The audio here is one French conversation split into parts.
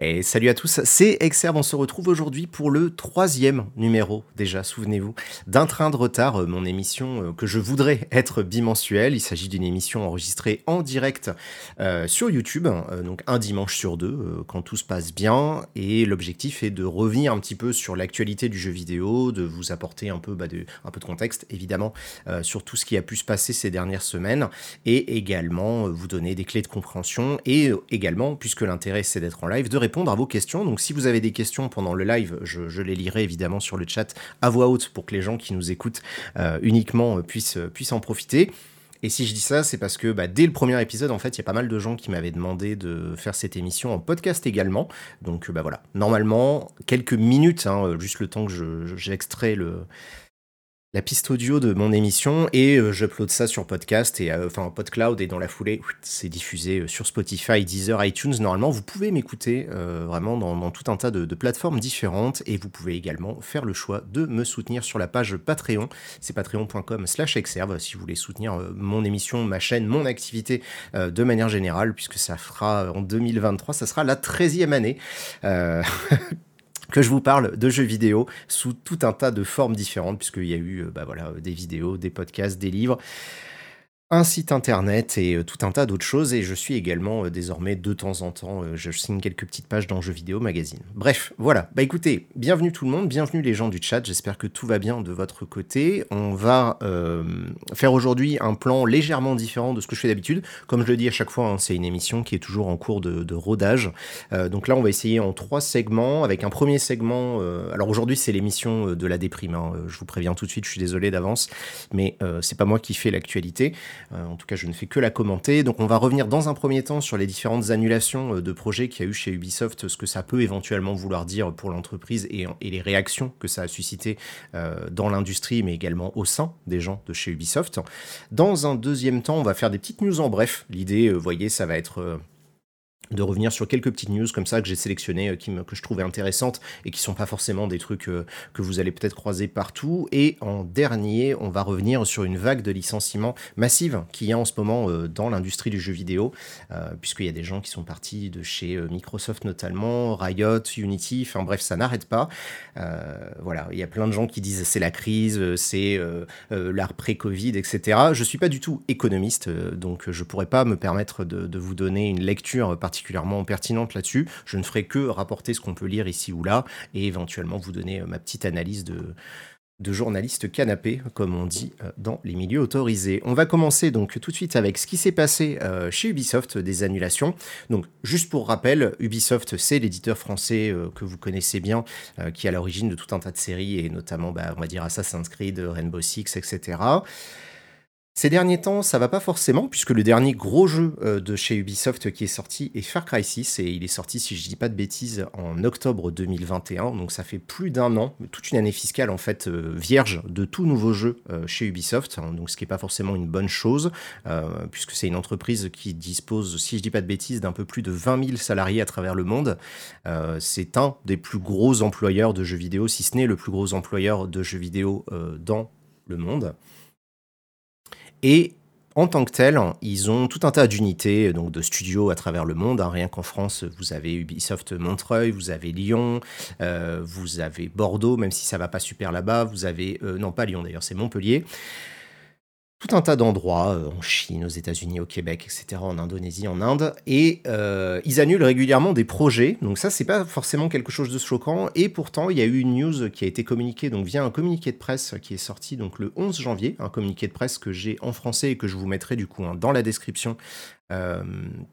Et salut à tous, c'est Exerve, on se retrouve aujourd'hui pour le troisième numéro déjà, souvenez-vous, d'un train de retard, euh, mon émission euh, que je voudrais être bimensuelle. Il s'agit d'une émission enregistrée en direct euh, sur YouTube, donc un dimanche sur deux, quand tout se passe bien. Et l'objectif est de revenir un petit peu sur l'actualité du jeu vidéo, de vous apporter un peu, bah, de, un peu de contexte, évidemment, sur tout ce qui a pu se passer ces dernières semaines, et également vous donner des clés de compréhension, et également, puisque l'intérêt c'est d'être en live, de répondre à vos questions. Donc si vous avez des questions pendant le live, je, les lirai évidemment sur le chat à voix haute pour que les gens qui nous écoutent euh, uniquement euh, puissent, euh, puissent en profiter. Et si je dis ça, c'est parce que bah, dès le premier épisode, en fait, il y a pas mal de gens qui m'avaient demandé de faire cette émission en podcast également. Donc bah voilà, normalement, quelques minutes, hein, juste le temps que j'extrais le, la piste audio de mon émission et euh, j'upload ça sur podcast et euh, enfin PodCloud et dans la foulée c'est diffusé euh, sur Spotify, Deezer, iTunes. Normalement vous pouvez m'écouter vraiment dans, tout un tas de, plateformes différentes et vous pouvez également faire le choix de me soutenir sur la page Patreon. C'est patreon.com/slash exerve si vous voulez soutenir mon émission, ma chaîne, mon activité de manière générale puisque ça fera en 2023, ça sera la 13e année. que je vous parle de jeux vidéo sous tout un tas de formes différentes, puisqu'il y a eu euh, bah voilà, des vidéos, des podcasts, des livres un site internet et euh, tout un tas d'autres choses. Et je suis également euh, désormais de temps en temps, euh, je signe quelques petites pages dans Jeux vidéo magazine. Bref, voilà. Bah écoutez, bienvenue tout le monde, bienvenue les gens du chat. J'espère que tout va bien de votre côté. On va faire aujourd'hui un plan légèrement différent de ce que je fais d'habitude. Comme je le dis à chaque fois, hein, c'est une émission qui est toujours en cours de, rodage. donc là, on va essayer en trois segments, avec un premier segment. alors aujourd'hui, c'est l'émission de la déprime. Hein. Je vous préviens tout de suite, je suis désolé d'avance, mais c'est pas moi qui fais l'actualité. Euh, en tout cas, je ne fais que la commenter. Donc, on va revenir dans un premier temps sur les différentes annulations euh, de projets qu'il y a eu chez Ubisoft, ce que ça peut éventuellement vouloir dire pour l'entreprise et, les réactions que ça a suscité euh, dans l'industrie, mais également au sein des gens de chez Ubisoft. Dans un deuxième temps, on va faire des petites news en bref. L'idée, vous voyez, ça va être de revenir sur quelques petites news comme ça que j'ai sélectionnées, euh, qui que je trouvais intéressantes et qui sont pas forcément des trucs euh, que vous allez peut-être croiser partout. Et en dernier, on va revenir sur une vague de licenciements massive qu'il y a en ce moment euh, dans l'industrie du jeu vidéo, puisqu'il y a des gens qui sont partis de chez Microsoft notamment, Riot, Unity, enfin bref, ça n'arrête pas. voilà, il y a plein de gens qui disent c'est la crise, c'est l'art pré-Covid, etc. Je suis pas du tout économiste, donc je pourrais pas me permettre de, de vous donner une lecture particulière particulièrement pertinente là-dessus. Je ne ferai que rapporter ce qu'on peut lire ici ou là et éventuellement vous donner euh, ma petite analyse de, de journaliste canapé, comme on dit euh, dans les milieux autorisés. On va commencer donc tout de suite avec ce qui s'est passé euh, chez Ubisoft, des annulations. Donc juste pour rappel, Ubisoft c'est l'éditeur français que vous connaissez bien, qui est à l'origine de tout un tas de séries, et notamment bah, on va dire Assassin's Creed, Rainbow Six, etc. Ces derniers temps, ça va pas forcément, puisque le dernier gros jeu euh, de chez Ubisoft qui est sorti est Far Cry 6, et il est sorti, si je dis pas de bêtises, en octobre 2021, donc ça fait plus d'un an, toute une année fiscale en fait euh, vierge de tout nouveau jeu euh, chez Ubisoft, hein, donc ce qui est pas forcément une bonne chose, puisque c'est une entreprise qui dispose, si je dis pas de bêtises, d'un peu plus de 20 000 salariés à travers le monde. c'est un des plus gros employeurs de jeux vidéo, si ce n'est le plus gros employeur de jeux vidéo dans le monde. Et en tant que tel, ils ont tout un tas d'unités, donc de studios à travers le monde. Hein. Rien qu'en France, vous avez Ubisoft Montreuil, vous avez Lyon, euh, vous avez Bordeaux, même si ça va pas super là-bas. Vous avez, euh, non pas Lyon d'ailleurs, c'est Montpellier tout un tas d'endroits, euh, en Chine, aux États-Unis, au Québec, etc., en Indonésie, en Inde, et euh, ils annulent régulièrement des projets. Donc ça, c'est pas forcément quelque chose de choquant. Et pourtant, il y a eu une news qui a été communiquée donc via un communiqué de presse qui est sorti donc le 11 janvier, un communiqué de presse que j'ai en français et que je vous mettrai du coup hein, dans la description. Euh,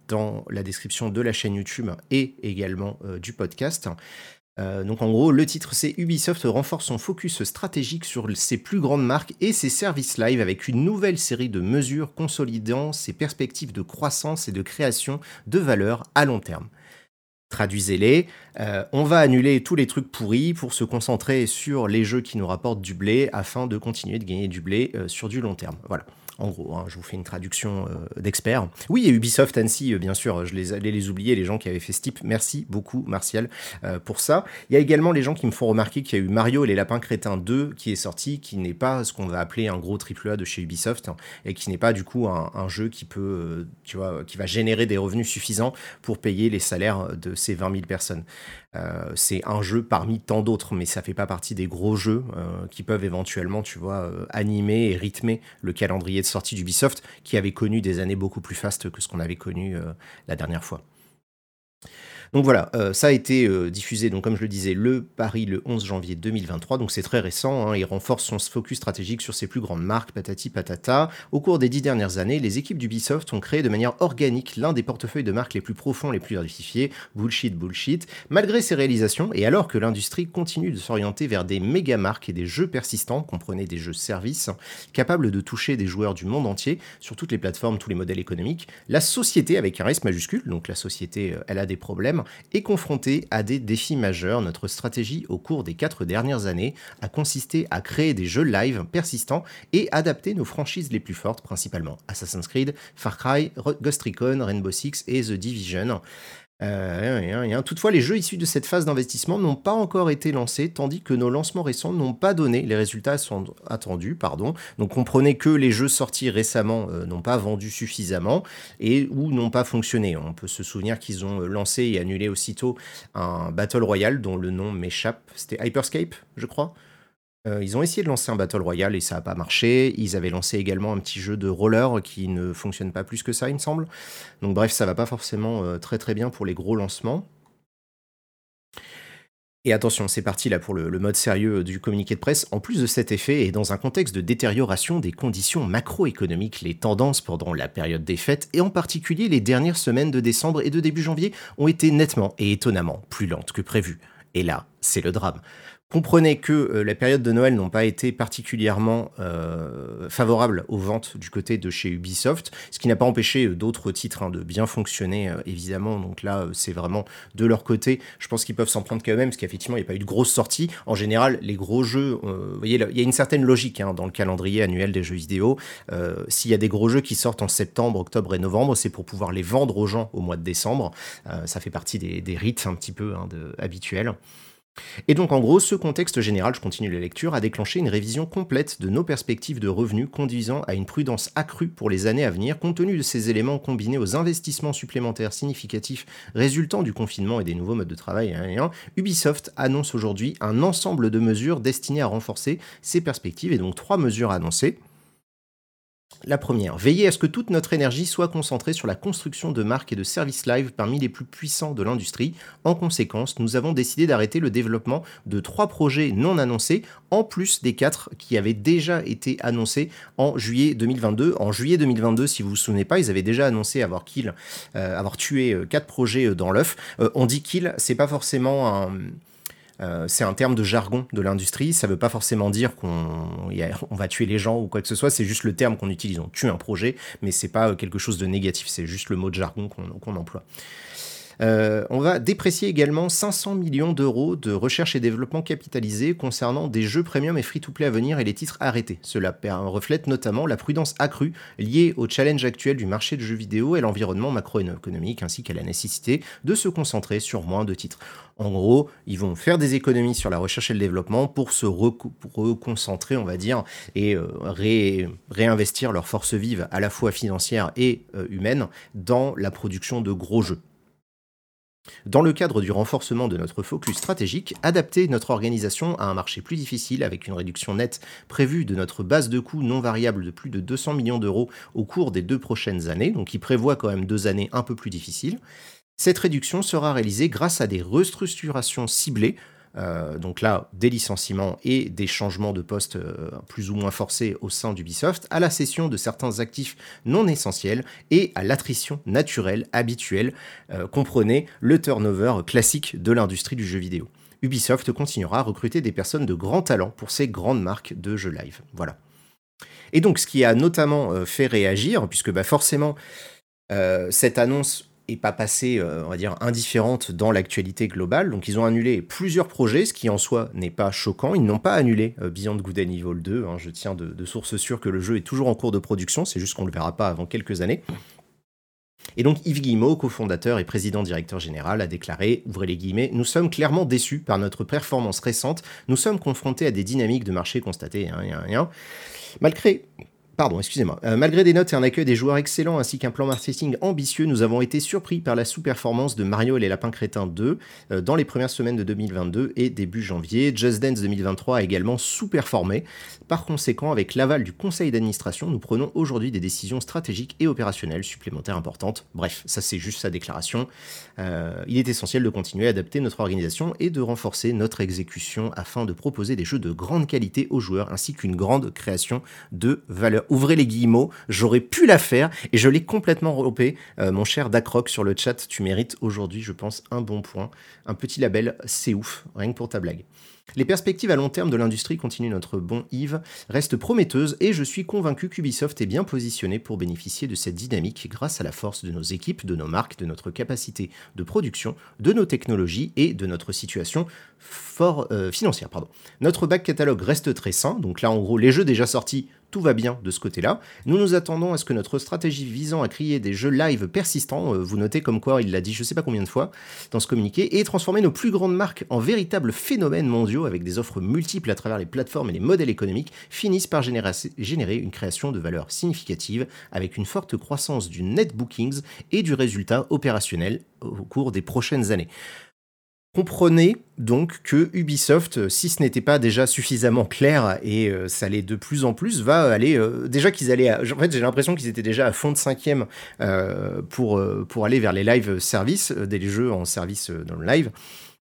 dans la description de la chaîne YouTube et également du podcast. Euh, donc en gros, le titre c'est Ubisoft renforce son focus stratégique sur ses plus grandes marques et ses services live avec une nouvelle série de mesures consolidant ses perspectives de croissance et de création de valeur à long terme. Traduisez-les, euh, on va annuler tous les trucs pourris pour se concentrer sur les jeux qui nous rapportent du blé afin de continuer de gagner du blé euh, sur du long terme. Voilà. En gros, hein, je vous fais une traduction euh, d'expert. Oui, et Ubisoft Annecy, euh, bien sûr, je les allais les oublier, les gens qui avaient fait ce type. Merci beaucoup, Martial, euh, pour ça. Il y a également les gens qui me font remarquer qu'il y a eu Mario et les Lapins Crétins 2 qui est sorti, qui n'est pas ce qu'on va appeler un gros triple A de chez Ubisoft, hein, et qui n'est pas du coup un, un jeu qui peut, tu vois, qui va générer des revenus suffisants pour payer les salaires de ces 20 000 personnes. Euh, c'est un jeu parmi tant d'autres, mais ça fait pas partie des gros jeux euh, qui peuvent éventuellement, tu vois, euh, animer et rythmer le calendrier de sortie d'Ubisoft, qui avait connu des années beaucoup plus fastes que ce qu'on avait connu la dernière fois. Donc voilà, euh, ça a été euh, diffusé, comme je le disais, le Paris le 11 janvier 2023, donc c'est très récent, hein, il renforce son focus stratégique sur ses plus grandes marques, patati patata. Au cours des dix dernières années, les équipes d'Ubisoft ont créé de manière organique l'un des portefeuilles de marques les plus profonds, les plus diversifiés, bullshit, bullshit. Malgré ces réalisations, et alors que l'industrie continue de s'orienter vers des méga marques et des jeux persistants, comprenez des jeux services, capables de toucher des joueurs du monde entier, sur toutes les plateformes, tous les modèles économiques, la société, avec un S majuscule, donc la société, euh, elle a des problèmes, est confrontée à des défis majeurs. Notre stratégie au cours des quatre dernières années a consisté à créer des jeux live persistants et adapter nos franchises les plus fortes, principalement Assassin's Creed, Far Cry, Ghost Recon, Rainbow Six et The Division. Euh, Toutefois, les jeux issus de cette phase d'investissement n'ont pas encore été lancés, tandis que nos lancements récents n'ont pas donné les résultats attendus. Pardon. Donc comprenez que les jeux sortis récemment euh, n'ont pas vendu suffisamment et ou n'ont pas fonctionné. On peut se souvenir qu'ils ont lancé et annulé aussitôt un Battle Royale dont le nom m'échappe. C'était Hyperscape, je crois? Euh, ils ont essayé de lancer un Battle Royale et ça n'a pas marché. Ils avaient lancé également un petit jeu de roller qui ne fonctionne pas plus que ça, il me semble. Donc bref, ça va pas forcément euh, très très bien pour les gros lancements. Et attention, c'est parti là pour le, mode sérieux du communiqué de presse. En plus de cet effet, et dans un contexte de détérioration des conditions macroéconomiques, les tendances pendant la période des fêtes, et en particulier les dernières semaines de décembre et de début janvier, ont été nettement et étonnamment plus lentes que prévu. Et là, c'est le drame. Comprenez que euh, les périodes de Noël n'ont pas été particulièrement euh, favorables aux ventes du côté de chez Ubisoft, ce qui n'a pas empêché euh, d'autres titres hein, de bien fonctionner, évidemment. Donc là, c'est vraiment de leur côté. Je pense qu'ils peuvent s'en prendre quand même, parce qu'effectivement, il n'y a pas eu de grosses sorties. En général, les gros jeux, vous voyez, il y a une certaine logique hein, dans le calendrier annuel des jeux vidéo. S'il y a des gros jeux qui sortent en septembre, octobre et novembre, c'est pour pouvoir les vendre aux gens au mois de décembre. ça fait partie des, rites un petit peu hein, habituels. Et donc en gros, ce contexte général, je continue la lecture, a déclenché une révision complète de nos perspectives de revenus conduisant à une prudence accrue pour les années à venir, compte tenu de ces éléments combinés aux investissements supplémentaires significatifs résultant du confinement et des nouveaux modes de travail. Hein, Ubisoft annonce aujourd'hui un ensemble de mesures destinées à renforcer ces perspectives, et donc trois mesures annoncées. La première, veiller à ce que toute notre énergie soit concentrée sur la construction de marques et de services live parmi les plus puissants de l'industrie. En conséquence, nous avons décidé d'arrêter le développement de trois projets non annoncés, en plus des quatre qui avaient déjà été annoncés en juillet 2022. En juillet 2022, si vous vous souvenez pas, ils avaient déjà annoncé avoir euh, tué euh, quatre projets euh, dans l'œuf. on dit kill, c'est pas forcément un euh, c'est un terme de jargon de l'industrie. Ça ne veut pas forcément dire qu'on va tuer les gens ou quoi que ce soit. C'est juste le terme qu'on utilise. On tue un projet, mais c'est pas quelque chose de négatif. C'est juste le mot de jargon qu'on emploie. Euh, on va déprécier également 500 millions d'euros de recherche et développement capitalisés concernant des jeux premium et free-to-play à venir et les titres arrêtés. Cela reflète notamment la prudence accrue liée au challenge actuel du marché de jeux vidéo et l'environnement macroéconomique ainsi qu'à la nécessité de se concentrer sur moins de titres. En gros, ils vont faire des économies sur la recherche et le développement pour se reconcentrer, on va dire, et euh, réinvestir leurs forces vives à la fois financières et euh, humaines dans la production de gros jeux. Dans le cadre du renforcement de notre focus stratégique, adapter notre organisation à un marché plus difficile avec une réduction nette prévue de notre base de coûts non variable de plus de 200 millions d'euros au cours des deux prochaines années, donc qui prévoit quand même deux années un peu plus difficiles. Cette réduction sera réalisée grâce à des restructurations ciblées euh, donc là, des licenciements et des changements de poste euh, plus ou moins forcés au sein d'Ubisoft, à la cession de certains actifs non essentiels et à l'attrition naturelle, habituelle, euh, comprenez le turnover classique de l'industrie du jeu vidéo. Ubisoft continuera à recruter des personnes de grand talent pour ses grandes marques de jeux live. Voilà. Et donc, ce qui a notamment fait réagir, puisque bah, forcément, cette annonce est pas passée, on va dire, indifférente dans l'actualité globale. Donc ils ont annulé plusieurs projets, ce qui en soi n'est pas choquant. Ils n'ont pas annulé Beyond Good and Evil 2. Hein. Je tiens de, de sources sûres que le jeu est toujours en cours de production, c'est juste qu'on ne le verra pas avant quelques années. Et donc Yves Guillemot, cofondateur et président directeur général, a déclaré, ouvrez les guillemets, Nous sommes clairement déçus par notre performance récente, nous sommes confrontés à des dynamiques de marché constatées, hein, Malgré Pardon, excusez-moi. Euh, malgré des notes et un accueil des joueurs excellents ainsi qu'un plan marketing ambitieux, nous avons été surpris par la sous-performance de Mario et les Lapins Crétins 2 euh, dans les premières semaines de 2022 et début janvier. Just Dance 2023 a également sous-performé. Par conséquent, avec l'aval du conseil d'administration, nous prenons aujourd'hui des décisions stratégiques et opérationnelles supplémentaires importantes. Bref, ça c'est juste sa déclaration. Euh, il est essentiel de continuer à adapter notre organisation et de renforcer notre exécution afin de proposer des jeux de grande qualité aux joueurs ainsi qu'une grande création de valeur ouvrez les guillemots, j'aurais pu la faire et je l'ai complètement repé. Euh, mon cher Dacroc sur le chat, tu mérites aujourd'hui, je pense, un bon point. Un petit label, c'est ouf, rien que pour ta blague. Les perspectives à long terme de l'industrie, continue notre bon Yves, restent prometteuses et je suis convaincu qu'Ubisoft est bien positionné pour bénéficier de cette dynamique grâce à la force de nos équipes, de nos marques, de notre capacité de production, de nos technologies et de notre situation fort euh, financière. Notre back catalogue reste très sain, donc là en gros les jeux déjà sortis tout va bien de ce côté-là. Nous nous attendons à ce que notre stratégie visant à créer des jeux live persistants, euh, vous notez comme quoi il l'a dit je sais pas combien de fois dans ce communiqué, et transformer nos plus grandes marques en véritables phénomènes mondiaux avec des offres multiples à travers les plateformes et les modèles économiques, finissent par générer une création de valeur significative avec une forte croissance du net bookings et du résultat opérationnel au cours des prochaines années. Comprenez donc que Ubisoft, si ce n'était pas déjà suffisamment clair et euh, ça l'est de plus en plus, va aller euh, déjà qu'ils allaient. en fait, j'ai l'impression qu'ils étaient déjà à fond de cinquième euh, pour pour aller vers les live services, des jeux en service dans le live.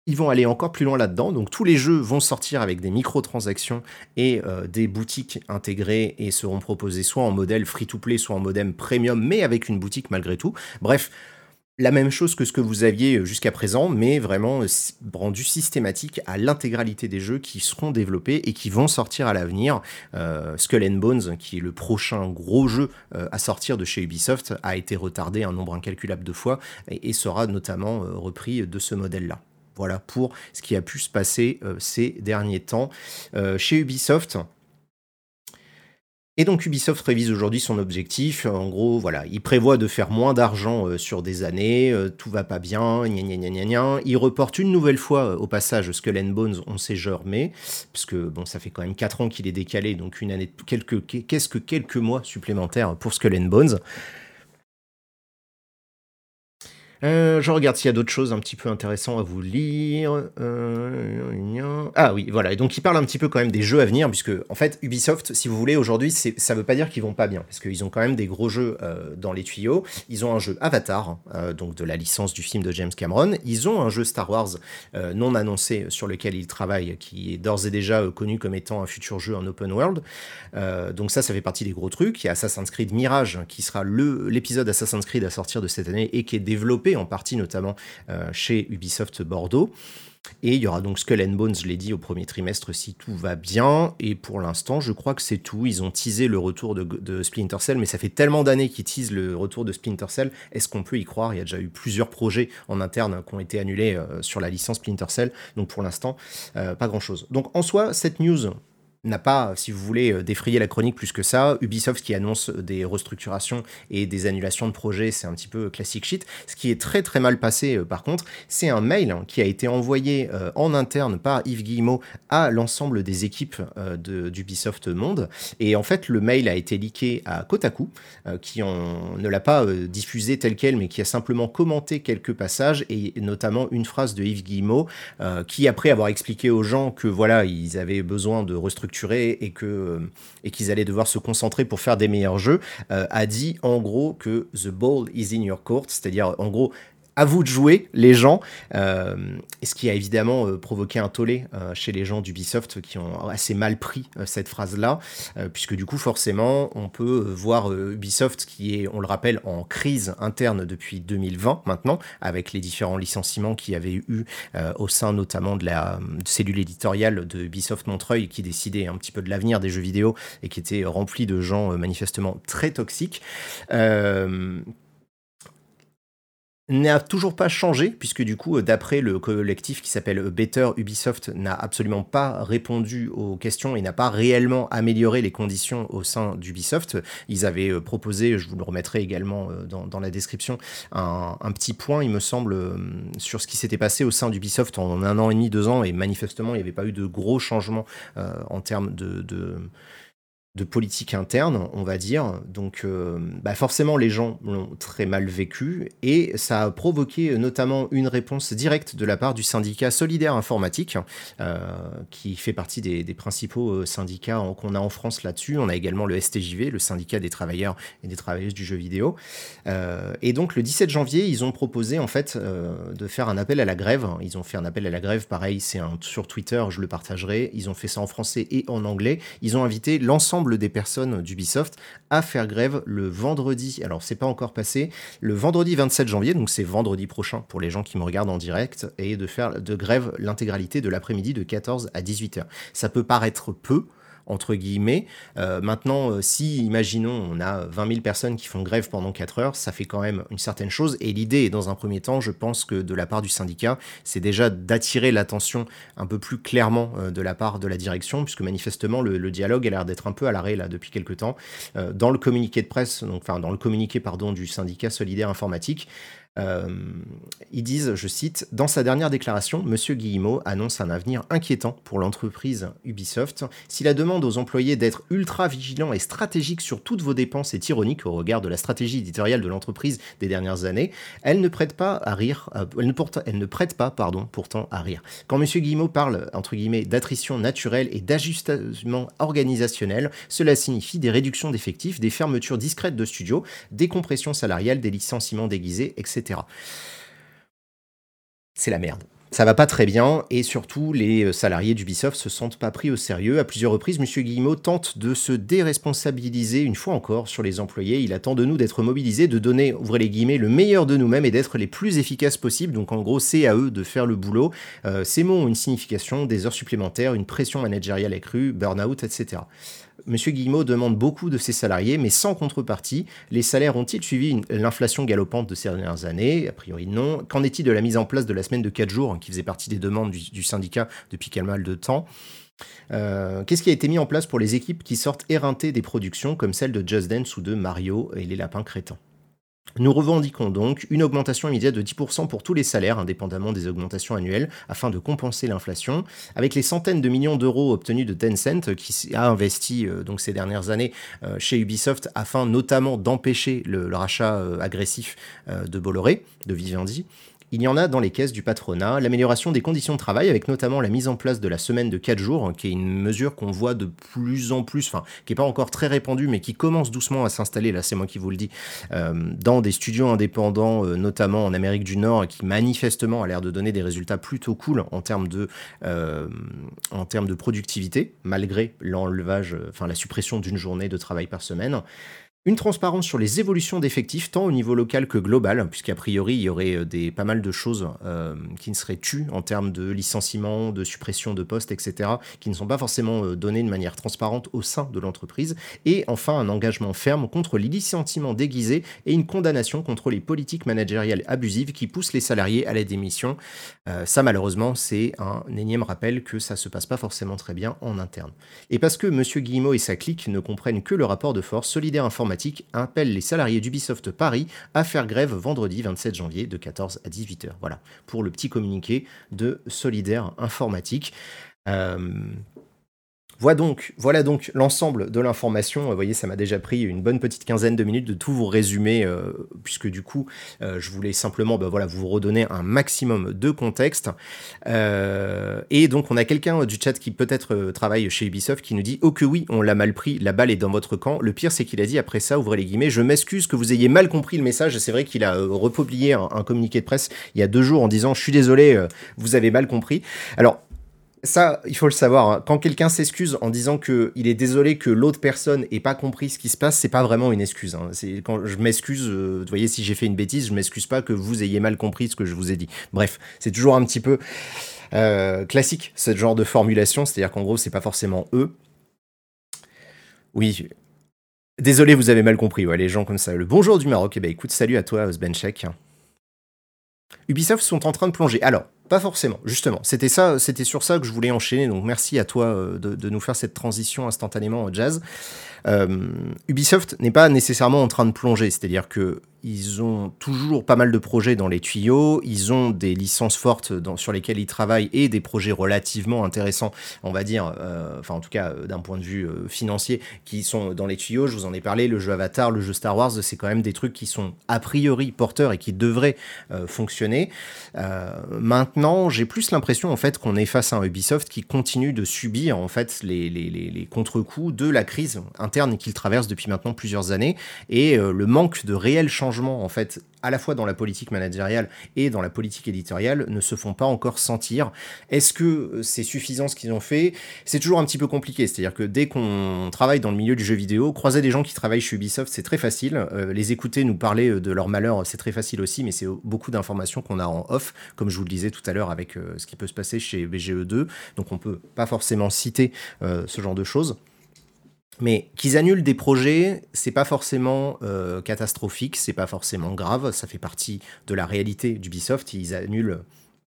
Ils vont aller encore plus loin là-dedans. Donc tous les jeux vont sortir avec des microtransactions et des boutiques intégrées et seront proposés soit en modèle free-to-play, soit en modem premium, mais avec une boutique malgré tout. Bref, la même chose que ce que vous aviez euh, jusqu'à présent, mais vraiment euh, rendu systématique à l'intégralité des jeux qui seront développés et qui vont sortir à l'avenir. Euh, Skull and Bones, qui est le prochain gros jeu à sortir de chez Ubisoft, a été retardé un nombre incalculable de fois et, sera notamment repris de ce modèle-là. Voilà pour ce qui a pu se passer ces derniers temps chez Ubisoft. Et donc Ubisoft révise aujourd'hui son objectif. En gros, voilà, il prévoit de faire moins d'argent euh, sur des années, euh, tout va pas bien, gna gna gna gna. Il reporte une nouvelle fois euh, au passage Skull and Bones, on sait genre mais, parce que bon, ça fait quand même 4 ans qu'il est décalé, donc une année, qu'est-ce que quelques mois supplémentaires pour Skull and Bones. Euh, je regarde s'il y a d'autres choses un petit peu intéressantes à vous lire. Euh, ah oui, voilà. Et donc, il parle un petit peu quand même des jeux à venir, puisque, en fait, Ubisoft, si vous voulez, aujourd'hui, ça veut pas dire qu'ils vont pas bien, parce qu'ils ont quand même des gros jeux euh, dans les tuyaux. Ils ont un jeu Avatar, donc de la licence du film de James Cameron. Ils ont un jeu Star Wars non annoncé sur lequel ils travaillent, qui est d'ores et déjà connu comme étant un futur jeu en open world. donc, ça, ça fait partie des gros trucs. Il y a Assassin's Creed Mirage, qui sera l'épisode Assassin's Creed à sortir de cette année et qui est développé en partie notamment euh, chez Ubisoft Bordeaux. Et il y aura donc Skull and Bones, je l'ai dit, au premier trimestre si tout va bien. Et pour l'instant, je crois que c'est tout. Ils ont teasé le retour de, Splinter Cell, mais ça fait tellement d'années qu'ils teasent le retour de Splinter Cell. Est-ce qu'on peut y croire? Il y a déjà eu plusieurs projets en interne qui ont été annulés euh, sur la licence Splinter Cell. Donc pour l'instant, euh, pas grand-chose. Donc en soi, cette news, n'a pas, si vous voulez, euh, défrayer la chronique plus que ça. Ubisoft qui annonce des restructurations et des annulations de projets, c'est un petit peu classique shit. Ce qui est très très mal passé euh, par contre, c'est un mail hein, qui a été envoyé euh, en interne par Yves Guillemot à l'ensemble des équipes d'Ubisoft Monde. Et en fait, le mail a été leaké à Kotaku, qui ne l'a pas diffusé tel quel, mais qui a simplement commenté quelques passages et notamment une phrase de Yves Guillemot qui, après avoir expliqué aux gens que voilà, ils avaient besoin de restructurer et euh, et qu'ils allaient devoir se concentrer pour faire des meilleurs jeux, euh, a dit en gros que the ball is in your court, c'est-à-dire en gros à vous de jouer, les gens. Euh, ce qui a évidemment euh, provoqué un tollé euh, chez les gens d'Ubisoft qui ont assez mal pris cette phrase-là, puisque du coup, forcément, on peut voir Ubisoft qui est, on le rappelle, en crise interne depuis 2020 maintenant, avec les différents licenciements qu'il y avait eu au sein notamment de la cellule éditoriale de Ubisoft Montreuil qui décidait un petit peu de l'avenir des jeux vidéo et qui était rempli de gens manifestement très toxiques. N'a toujours pas changé, puisque du coup, d'après le collectif qui s'appelle Better, Ubisoft n'a absolument pas répondu aux questions et n'a pas réellement amélioré les conditions au sein d'Ubisoft. Ils avaient euh, proposé, je vous le remettrai également euh, dans, la description, un, petit point, il me semble, euh, sur ce qui s'était passé au sein d'Ubisoft en un an et demi, deux ans, et manifestement, il n'y avait pas eu de gros changements en termes de politique interne, on va dire. Donc, euh, bah forcément, les gens l'ont très mal vécu et ça a provoqué notamment une réponse directe de la part du syndicat Solidaire Informatique, euh, qui fait partie des, principaux euh, syndicats qu'on a en France là-dessus. On a également le STJV, le syndicat des travailleurs et des travailleuses du jeu vidéo. et donc, le 17 janvier, ils ont proposé en fait de faire un appel à la grève. Ils ont fait un appel à la grève, pareil, c'est sur Twitter, je le partagerai. Ils ont fait ça en français et en anglais. Ils ont invité l'ensemble des personnes d'Ubisoft à faire grève le vendredi. Alors, c'est pas encore passé. Le vendredi 27 janvier, donc c'est vendredi prochain pour les gens qui me regardent en direct, et de faire de grève l'intégralité de l'après-midi de 14 à 18h. Ça peut paraître peu, entre guillemets. Euh, maintenant, euh, si, imaginons, on a 20 000 personnes qui font grève pendant 4 heures, ça fait quand même une certaine chose. Et l'idée dans un premier temps, je pense que de la part du syndicat, c'est déjà d'attirer l'attention un peu plus clairement euh, de la part de la direction, puisque manifestement, le, dialogue a l'air d'être un peu à l'arrêt là depuis quelques temps. dans le communiqué de presse, donc, enfin, dans le communiqué, pardon, du syndicat solidaire informatique, euh, ils disent, je cite, Dans sa dernière déclaration, M. Guillemot annonce un avenir inquiétant pour l'entreprise Ubisoft. Si la demande aux employés d'être ultra vigilants et stratégiques sur toutes vos dépenses est ironique au regard de la stratégie éditoriale de l'entreprise des dernières années, elle ne prête pas à rire, euh, elle, ne elle ne prête pas, pardon, pourtant à rire. Quand M. Guillemot parle, entre guillemets, d'attrition naturelle et d'ajustement organisationnel, cela signifie des réductions d'effectifs, des fermetures discrètes de studios, des compressions salariales, des licenciements déguisés, etc. C'est la merde. Ça va pas très bien et surtout les euh, salariés d'Ubisoft se sentent pas pris au sérieux. À plusieurs reprises, M. Guillemot tente de se déresponsabiliser une fois encore sur les employés. Il attend de nous d'être mobilisés, de donner, ouvrez les guillemets, le meilleur de nous-mêmes et d'être les plus efficaces possibles. Donc en gros, c'est à eux de faire le boulot. Euh, ces mots ont une signification, des heures supplémentaires, une pression managériale accrue, burn-out, etc. Monsieur Guillemot demande beaucoup de ses salariés, mais sans contrepartie. Les salaires ont-ils suivi l'inflation galopante de ces dernières années? A priori non. Qu'en est-il de la mise en place de la semaine de 4 jours, qui faisait partie des demandes du, syndicat depuis quel mal de temps? Euh, Qu'est-ce qui a été mis en place pour les équipes qui sortent éreintées des productions comme celle de Just Dance ou de Mario et les lapins crétins? Nous revendiquons donc une augmentation immédiate de 10% pour tous les salaires, indépendamment des augmentations annuelles, afin de compenser l'inflation. Avec les centaines de millions d'euros obtenus de Tencent, qui a investi euh, donc ces dernières années euh, chez Ubisoft, afin notamment d'empêcher le, rachat euh, agressif de Bolloré, de Vivendi, il y en a dans les caisses du patronat, l'amélioration des conditions de travail avec notamment la mise en place de la semaine de 4 jours, qui est une mesure qu'on voit de plus en plus, enfin qui n'est pas encore très répandue, mais qui commence doucement à s'installer, là c'est moi qui vous le dis, euh, dans des studios indépendants, euh, notamment en Amérique du Nord, qui manifestement a l'air de donner des résultats plutôt cool en termes de, euh, en termes de productivité, malgré l'enlevage, enfin la suppression d'une journée de travail par semaine. Une transparence sur les évolutions d'effectifs, tant au niveau local que global, puisqu'a priori, il y aurait euh, pas mal de choses euh, qui ne seraient tues en termes de licenciement, de suppression de postes, etc., qui ne sont pas forcément euh, données de manière transparente au sein de l'entreprise. Et enfin, un engagement ferme contre les licenciements déguisés et une condamnation contre les politiques managériales abusives qui poussent les salariés à la démission. ça, malheureusement, c'est un énième rappel que ça se passe pas forcément très bien en interne. Et parce que M. Guillemot et sa clique ne comprennent que le rapport de force solidaire informatique appelle les salariés d'Ubisoft Paris à faire grève vendredi 27 janvier de 14 à 18h. Voilà, pour le petit communiqué de Solidaire Informatique. Euh, voilà donc, voilà donc l'ensemble de l'information. Vous voyez, ça m'a déjà pris une bonne petite quinzaine de minutes de tout vous résumer, euh, puisque du coup, euh, je voulais simplement bah, voilà, vous redonner un maximum de contexte. Euh, et donc, on a quelqu'un du chat qui peut-être travaille chez Ubisoft qui nous dit Oh que oui, on l'a mal pris, la balle est dans votre camp. Le pire, c'est qu'il a dit après ça, ouvrez les guillemets, je m'excuse que vous ayez mal compris le message. C'est vrai qu'il a republié un, un, communiqué de presse il y a deux jours en disant Je suis désolé, vous avez mal compris. Alors, ça, il faut le savoir. Hein. Quand quelqu'un s'excuse en disant que il est désolé que l'autre personne ait pas compris ce qui se passe, c'est pas vraiment une excuse. Hein. Quand je m'excuse, euh, vous voyez, si j'ai fait une bêtise, je m'excuse pas que vous ayez mal compris ce que je vous ai dit. Bref, c'est toujours un petit peu euh, classique ce genre de formulation, c'est-à-dire qu'en gros, c'est pas forcément eux. Oui. Désolé, vous avez mal compris, ouais, les gens comme ça. Le bonjour du Maroc, eh ben écoute, salut à toi, Sbenchek. Ubisoft sont en train de plonger. Alors, pas forcément, justement. C'était ça, c'était sur ça que je voulais enchaîner. Donc merci à toi euh, de, nous faire cette transition instantanément, Jazz. Euh, Ubisoft n'est pas nécessairement en train de plonger, c'est-à-dire que ils ont toujours pas mal de projets dans les tuyaux, ils ont des licences fortes sur lesquelles ils travaillent et des projets relativement intéressants, on va dire, euh, enfin en tout cas d'un point de vue financier, qui sont dans les tuyaux. Je vous en ai parlé, le jeu Avatar, le jeu Star Wars, c'est quand même des trucs qui sont a priori porteurs et qui devraient fonctionner. maintenant, j'ai plus l'impression en fait qu'on est face à un Ubisoft qui continue de subir en fait les, les, contre-coups de la crise interne qu'il traverse depuis maintenant plusieurs années et euh, le manque de réels en fait à la fois dans la politique managériale et dans la politique éditoriale ne se font pas encore sentir. Est-ce que euh, c'est suffisant ce qu'ils ont fait? C'est toujours un petit peu compliqué, c'est-à-dire que dès qu'on travaille dans le milieu du jeu vidéo, croiser des gens qui travaillent chez Ubisoft, c'est très facile. Euh, les écouter nous parler de leur malheur, c'est très facile aussi, mais c'est beaucoup d'informations qu'on a en off, comme je vous le disais tout à l'heure avec ce qui peut se passer chez BGE2. Donc on peut pas forcément citer ce genre de choses. Mais qu'ils annulent des projets, c'est pas forcément euh, catastrophique, c'est pas forcément grave, ça fait partie de la réalité d'Ubisoft. Ils annulent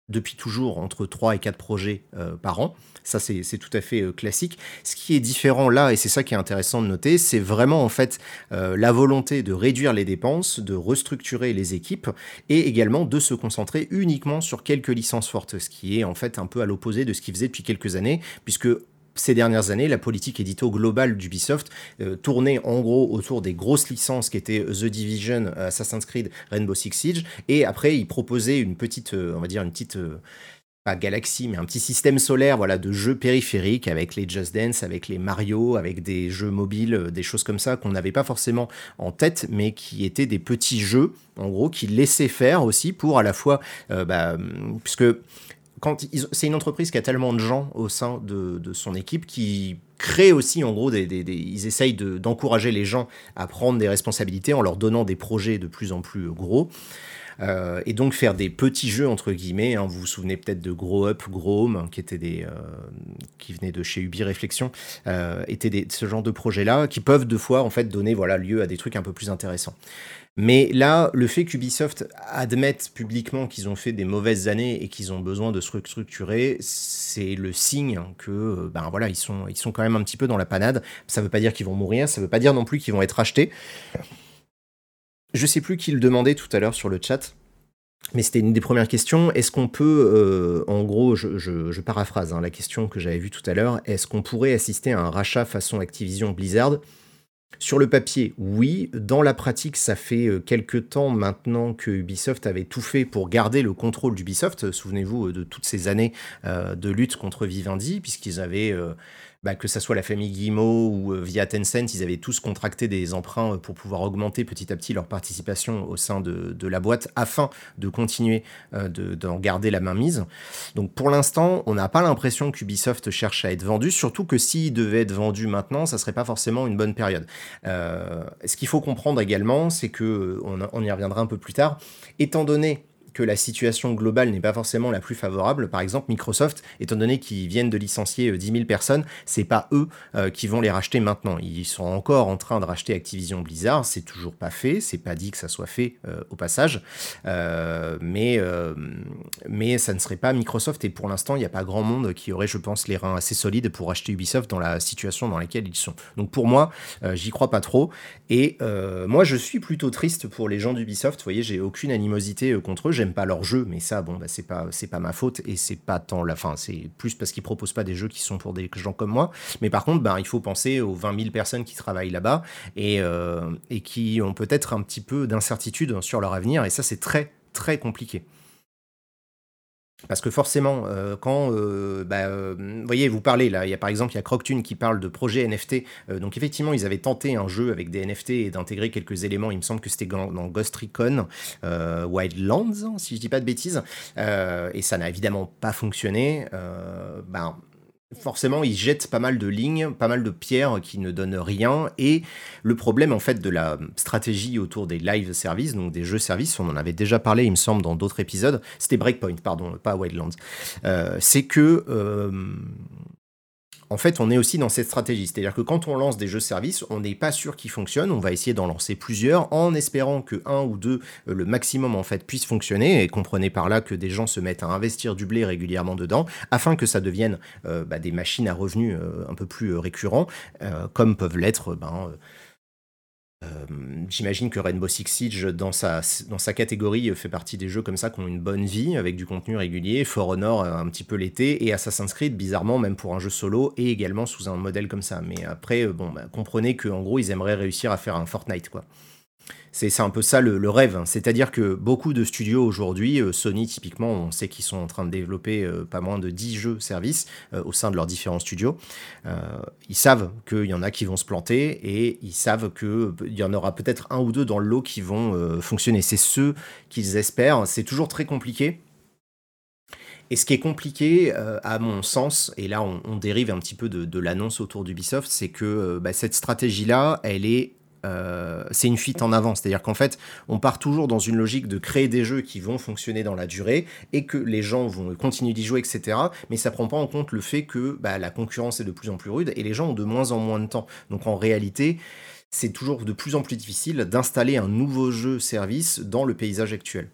depuis toujours entre 3 et 4 projets euh, par an. Ça, c'est tout à fait euh, classique. Ce qui est différent là, et c'est ça qui est intéressant de noter, c'est vraiment en fait la volonté de réduire les dépenses, de restructurer les équipes et également de se concentrer uniquement sur quelques licences fortes, ce qui est en fait un peu à l'opposé de ce qu'ils faisaient depuis quelques années, puisque ces dernières années, la politique édito globale d'Ubisoft euh, tournait en gros autour des grosses licences qui étaient The Division, Assassin's Creed, Rainbow Six Siege, et après ils proposaient une petite, euh, on va dire une petite euh, pas galaxie, mais un petit système solaire voilà, de jeux périphériques avec les Just Dance, avec les Mario, avec des jeux mobiles, des choses comme ça qu'on n'avait pas forcément en tête, mais qui étaient des petits jeux, en gros, qui laissaient faire aussi pour à la fois, bah, puisque c'est une entreprise qui a tellement de gens au sein de, son équipe qui crée aussi en gros ils essayent d'encourager les gens à prendre des responsabilités en leur donnant des projets de plus en plus gros. Euh, et donc faire des petits jeux entre guillemets. Hein. vous vous souvenez peut-être de Grow Up, Grow Home, qui étaient des, euh, qui venaient de chez Ubi Réflexion, euh, étaient des, ce genre de projets-là qui peuvent deux fois en fait donner voilà lieu à des trucs un peu plus intéressants. Mais là, le fait qu'Ubisoft admette publiquement qu'ils ont fait des mauvaises années et qu'ils ont besoin de se restructurer, c'est le signe que, ben voilà, ils sont, quand même un petit peu dans la panade. Ça ne veut pas dire qu'ils vont mourir, ça ne veut pas dire non plus qu'ils vont être achetés. Je sais plus qui le demandait tout à l'heure sur le chat. Mais c'était une des premières questions. Est-ce qu'on peut, euh, en gros, je, paraphrase hein, la question que j'avais vue tout à l'heure, est-ce qu'on pourrait assister à un rachat façon Activision Blizzard? Sur le papier, oui. Dans la pratique, ça fait euh, quelques temps maintenant que Ubisoft avait tout fait pour garder le contrôle d'Ubisoft. Souvenez-vous euh, de toutes ces années euh, de lutte contre Vivendi, puisqu'ils avaient bah, que ça soit la famille Guillemot ou euh, via Tencent, ils avaient tous contracté des emprunts euh, pour pouvoir augmenter petit à petit leur participation au sein de, la boîte afin de continuer euh, d'en garder la main mise. Donc pour l'instant, on n'a pas l'impression qu'Ubisoft cherche à être vendu, surtout que s'il devait être vendu maintenant, ça serait pas forcément une bonne période. ce qu'il faut comprendre également, c'est que, on y reviendra un peu plus tard, étant donné que la situation globale n'est pas forcément la plus favorable. Par exemple, Microsoft, étant donné qu'ils viennent de licencier 10 euh, 000 personnes, c'est pas eux euh, qui vont les racheter maintenant. Ils sont encore en train de racheter Activision Blizzard. C'est toujours pas fait. C'est pas dit que ça soit fait euh, au passage. mais, mais ça ne serait pas Microsoft. Et pour l'instant, il n'y a pas grand monde qui aurait, je pense, les reins assez solides pour acheter Ubisoft dans la situation dans laquelle ils sont. Donc pour moi, j'y crois pas trop. Et moi, je suis plutôt triste pour les gens d'Ubisoft. Vous voyez, j'ai aucune animosité contre eux pas leur jeu, mais ça, bon, bah, c'est pas, c'est pas ma faute et c'est pas tant la fin. C'est plus parce qu'ils proposent pas des jeux qui sont pour des gens comme moi. Mais par contre, ben, il faut penser aux 20 000 personnes qui travaillent là-bas et, euh, et qui ont peut-être un petit peu d'incertitude sur leur avenir. Et ça, c'est très, très compliqué. Parce que forcément, euh, quand, euh, bah, euh, vous voyez, vous parlez là, il y a par exemple, il y a Croctune qui parle de projet NFT. donc effectivement, ils avaient tenté un jeu avec des NFT et d'intégrer quelques éléments. Il me semble que c'était dans, Ghost Recon Wildlands, si je dis pas de bêtises. et ça n'a évidemment pas fonctionné. ben, forcément, ils jettent pas mal de lignes, pas mal de pierres qui ne donnent rien. Et le problème, en fait, de la stratégie autour des live services, donc des jeux services, on en avait déjà parlé, il me semble, dans d'autres épisodes. C'était Breakpoint, pardon, pas Wildlands. Euh, c'est que. Euh, en fait, on est aussi dans cette stratégie. C'est-à-dire que quand on lance des jeux services, on n'est pas sûr qu'ils fonctionnent. On va essayer d'en lancer plusieurs en espérant que un ou deux, euh, le maximum en fait, puissent fonctionner. Et comprenez par là que des gens se mettent à investir du blé régulièrement dedans afin que ça devienne euh, bah, des machines à revenus euh, un peu plus récurrents, comme peuvent l'être ben, j'imagine que Rainbow Six Siege, dans sa, catégorie, fait partie des jeux comme ça qui ont une bonne vie, avec du contenu régulier. For Honor, euh, un petit peu l'été, et Assassin's Creed, bizarrement, même pour un jeu solo, et également sous un modèle comme ça. Mais après, euh, bon, bah, comprenez qu'en gros, ils aimeraient réussir à faire un Fortnite, quoi. C'est un peu ça le, rêve. C'est-à-dire que beaucoup de studios aujourd'hui, euh, Sony typiquement, on sait qu'ils sont en train de développer euh, pas moins de 10 jeux services euh, au sein de leurs différents studios. ils savent qu'il y en a qui vont se planter et ils savent qu'il y en aura peut-être un ou deux dans le lot qui vont fonctionner. C'est ceux qu'ils espèrent. C'est toujours très compliqué. Et ce qui est compliqué, à mon sens, et là on, dérive un petit peu de, l'annonce autour d'Ubisoft, c'est que bah, cette stratégie-là, elle est euh, c'est une fuite en avant. C'est-à-dire qu'en fait, on part toujours dans une logique de créer des jeux qui vont fonctionner dans la durée et que les gens vont continuer d'y jouer, etc. Mais ça prend pas en compte le fait que bah, la concurrence est de plus en plus rude et les gens ont de moins en moins de temps. Donc en réalité, c'est toujours de plus en plus difficile d'installer un nouveau jeu service dans le paysage actuel.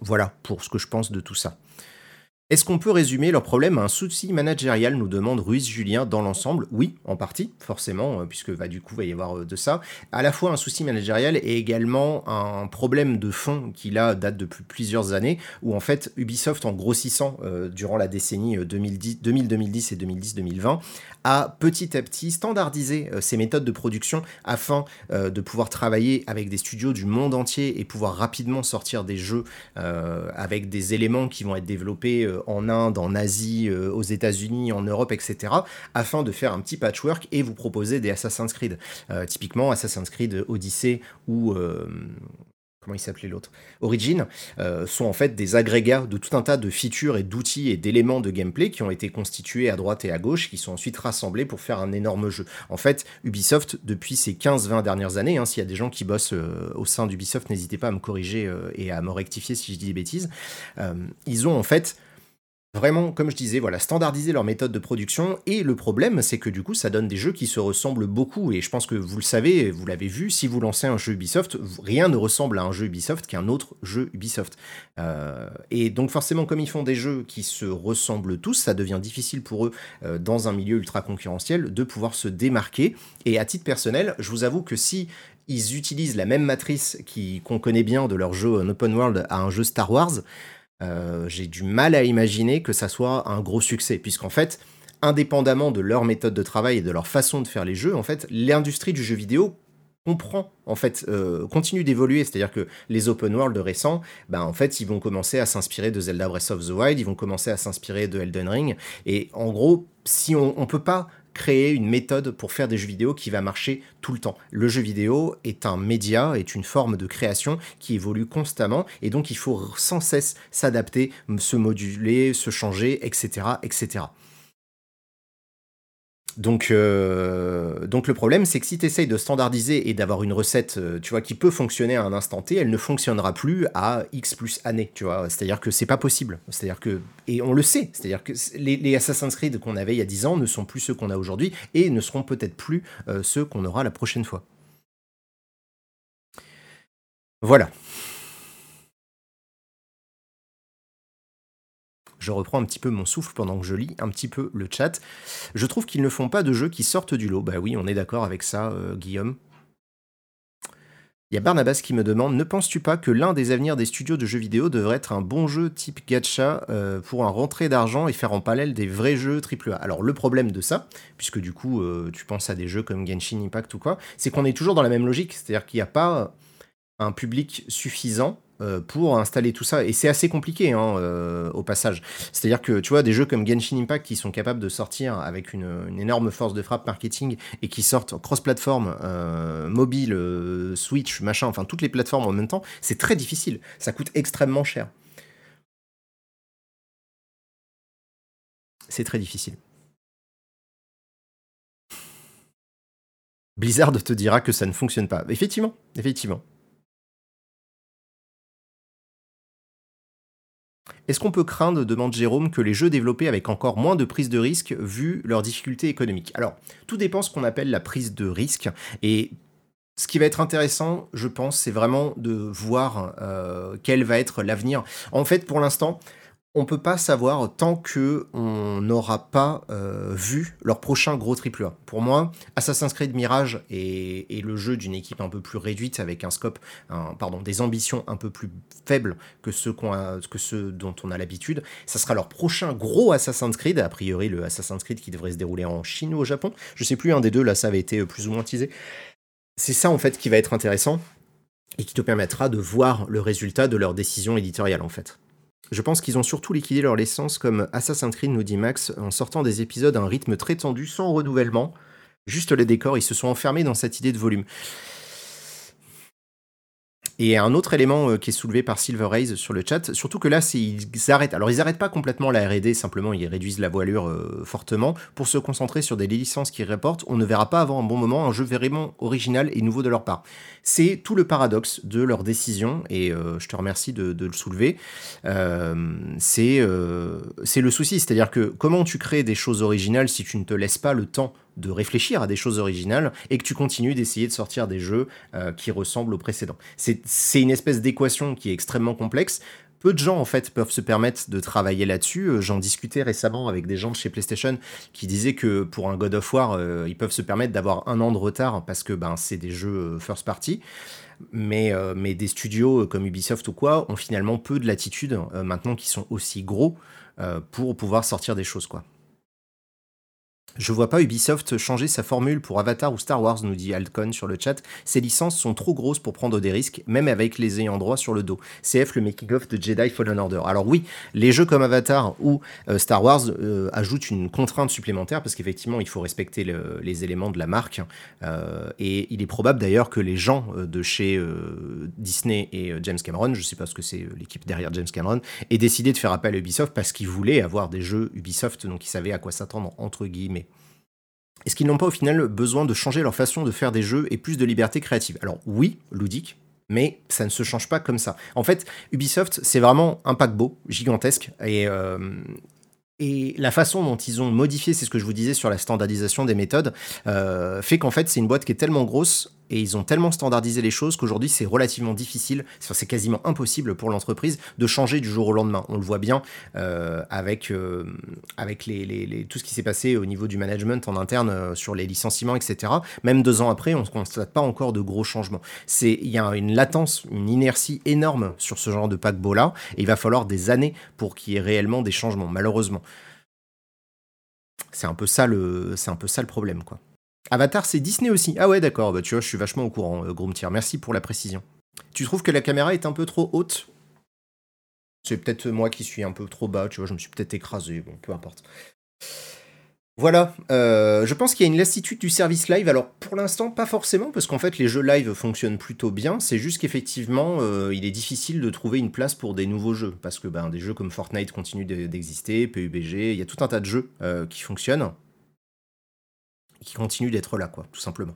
Voilà pour ce que je pense de tout ça. Est-ce qu'on peut résumer leur problème à un souci managérial, nous demande Ruiz Julien dans l'ensemble Oui, en partie, forcément, euh, puisque bah, du coup, il va y avoir euh, de ça. À la fois un souci managérial et également un problème de fond qui là date depuis plusieurs années, où en fait Ubisoft, en grossissant euh, durant la décennie 2010, 2010 et 2010-2020, a petit à petit standardisé ses méthodes de production afin de pouvoir travailler avec des studios du monde entier et pouvoir rapidement sortir des jeux avec des éléments qui vont être développés en Inde, en Asie, euh, aux États-Unis, en Europe, etc., afin de faire un petit patchwork et vous proposer des Assassin's Creed. Euh, typiquement, Assassin's Creed Odyssey ou euh, comment il s'appelait l'autre? Origin, sont en fait des agrégats de tout un tas de features et d'outils et d'éléments de gameplay qui ont été constitués à droite et à gauche, qui sont ensuite rassemblés pour faire un énorme jeu. En fait, Ubisoft, depuis ces 15-20 dernières années, hein, s'il y a des gens qui bossent au sein d'Ubisoft, n'hésitez pas à me corriger et à me rectifier si je dis des bêtises, ils ont en fait vraiment, comme je disais, voilà, standardiser leur méthode de production. Et le problème, c'est que du coup, ça donne des jeux qui se ressemblent beaucoup. Et je pense que vous le savez, vous l'avez vu, si vous lancez un jeu Ubisoft, rien ne ressemble à un jeu Ubisoft qu'un autre jeu Ubisoft. Euh, et donc forcément, comme ils font des jeux qui se ressemblent tous, ça devient difficile pour eux, euh, dans un milieu ultra concurrentiel, de pouvoir se démarquer. Et à titre personnel, je vous avoue que si ils utilisent la même matrice qu'on connaît bien de leur jeu en open world à un jeu Star Wars, euh, j'ai du mal à imaginer que ça soit un gros succès, puisqu'en fait, indépendamment de leur méthode de travail et de leur façon de faire les jeux, en fait, l'industrie du jeu vidéo comprend, en fait, euh, continue d'évoluer. C'est-à-dire que les open world récents, ben, en fait, ils vont commencer à s'inspirer de Zelda Breath of the Wild, ils vont commencer à s'inspirer de Elden Ring. Et en gros, si on, on peut pas créer une méthode pour faire des jeux vidéo qui va marcher tout le temps. Le jeu vidéo est un média, est une forme de création qui évolue constamment et donc il faut sans cesse s'adapter, se moduler, se changer, etc. etc. Donc, euh, donc le problème, c'est que si tu essayes de standardiser et d'avoir une recette, euh, tu vois, qui peut fonctionner à un instant T, elle ne fonctionnera plus à X plus années, tu vois. C'est-à-dire que c'est pas possible. C'est-à-dire que, et on le sait, c'est-à-dire que les, Assassin's Creed qu'on avait il y a 10 ans ne sont plus ceux qu'on a aujourd'hui et ne seront peut-être plus euh, ceux qu'on aura la prochaine fois. Voilà. Je reprends un petit peu mon souffle pendant que je lis un petit peu le chat. Je trouve qu'ils ne font pas de jeux qui sortent du lot. Bah oui, on est d'accord avec ça, euh, Guillaume. Il y a Barnabas qui me demande Ne penses-tu pas que l'un des avenirs des studios de jeux vidéo devrait être un bon jeu type gacha euh, pour un rentrée d'argent et faire en parallèle des vrais jeux AAA Alors, le problème de ça, puisque du coup, euh, tu penses à des jeux comme Genshin Impact ou quoi, c'est qu'on est toujours dans la même logique. C'est-à-dire qu'il n'y a pas un public suffisant pour installer tout ça. Et c'est assez compliqué hein, euh, au passage. C'est-à-dire que tu vois, des jeux comme Genshin Impact qui sont capables de sortir avec une, énorme force de frappe marketing et qui sortent cross-platform, euh, mobile, Switch, machin, enfin toutes les plateformes en même temps, c'est très difficile. Ça coûte extrêmement cher. C'est très difficile. Blizzard te dira que ça ne fonctionne pas. Effectivement, effectivement. Est-ce qu'on peut craindre, demande Jérôme, que les jeux développés avec encore moins de prise de risque vu leurs difficultés économiques? Alors, tout dépend ce qu'on appelle la prise de risque. Et ce qui va être intéressant, je pense, c'est vraiment de voir euh, quel va être l'avenir. En fait, pour l'instant, on peut pas savoir tant que on n'aura pas euh, vu leur prochain gros triple. Pour moi, Assassin's Creed Mirage est, le jeu d'une équipe un peu plus réduite avec un scope, pardon, des ambitions un peu plus faibles que ceux, dont on a l'habitude. Ça sera leur prochain gros Assassin's Creed, a priori le Assassin's Creed qui devrait se dérouler en Chine ou au Japon. Je sais plus un des deux là, ça avait été plus ou moins teasé. C'est ça en fait qui va être intéressant et qui te permettra de voir le résultat de leur décision éditoriale en fait. Je pense qu'ils ont surtout liquidé leur licence comme Assassin's Creed, nous dit Max, en sortant des épisodes à un rythme très tendu, sans renouvellement. Juste les décors, ils se sont enfermés dans cette idée de volume. Et un autre élément euh, qui est soulevé par Silver Rays sur le chat, surtout que là, ils arrêtent. Alors, ils n'arrêtent pas complètement la RD, simplement, ils réduisent la voilure euh, fortement pour se concentrer sur des licences qu'ils reportent. On ne verra pas avant un bon moment un jeu vraiment original et nouveau de leur part. C'est tout le paradoxe de leur décision, et euh, je te remercie de, le soulever. c'est le souci, c'est-à-dire que comment tu crées des choses originales si tu ne te laisses pas le temps de réfléchir à des choses originales et que tu continues d'essayer de sortir des jeux euh, qui ressemblent aux précédents. C'est une espèce d'équation qui est extrêmement complexe. Peu de gens en fait peuvent se permettre de travailler là-dessus. Euh, j'en discutais récemment avec des gens de chez PlayStation qui disaient que pour un God of War, euh, ils peuvent se permettre d'avoir un an de retard parce que ben, c'est des jeux first party. Mais, mais des studios comme Ubisoft ou quoi ont finalement peu de latitude maintenant qui sont aussi gros pour pouvoir sortir des choses quoi. Je vois pas Ubisoft changer sa formule pour Avatar ou Star Wars, nous dit Altcon sur le chat. Ces licences sont trop grosses pour prendre des risques, même avec les ayants droit sur le dos. CF, le making-of de Jedi Fallen Order. Alors oui, les jeux comme Avatar ou euh, Star Wars euh, ajoutent une contrainte supplémentaire, parce qu'effectivement, il faut respecter les éléments de la marque. Euh, et il est probable d'ailleurs que les gens de chez Disney et James Cameron, je sais pas ce que c'est l'équipe derrière James Cameron, aient décidé de faire appel à Ubisoft parce qu'ils voulaient avoir des jeux Ubisoft, donc ils savaient à quoi s'attendre, entre guillemets. Est-ce qu'ils n'ont pas au final besoin de changer leur façon de faire des jeux et plus de liberté créative? Alors oui, ludique, mais ça ne se change pas comme ça. En fait, Ubisoft, c'est vraiment un paquebot gigantesque et, euh, et la façon dont ils ont modifié, c'est ce que je vous disais sur la standardisation des méthodes, euh, fait qu'en fait c'est une boîte qui est tellement grosse et ils ont tellement standardisé les choses qu'aujourd'hui c'est relativement difficile, c'est quasiment impossible pour l'entreprise de changer du jour au lendemain. On le voit bien euh, avec, euh, avec les, tout ce qui s'est passé au niveau du management en interne euh, sur les licenciements, etc. Même deux ans après, on ne constate pas encore de gros changements. Il y a une latence, une inertie énorme sur ce genre de paquebot-là, et il va falloir des années pour qu'il y ait réellement des changements, malheureusement. C'est un peu ça le, c'est un peu ça le problème, quoi. Avatar, c'est Disney aussi. Ah ouais, d'accord. Bah, tu vois, je suis vachement au courant, euh, Groomtier. Merci pour la précision. Tu trouves que la caméra est un peu trop haute? C'est peut-être moi qui suis un peu trop bas, je me suis peut-être écrasé, peu importe. Voilà, euh, je pense qu'il y a une lassitude du service live. Alors pour l'instant, pas forcément, parce qu'en fait les jeux live fonctionnent plutôt bien. C'est juste qu'effectivement, euh, il est difficile de trouver une place pour des nouveaux jeux, parce que ben, des jeux comme Fortnite continuent d'exister, PUBG, il y a tout un tas de jeux qui fonctionnent qui continue d'être là, quoi, tout simplement.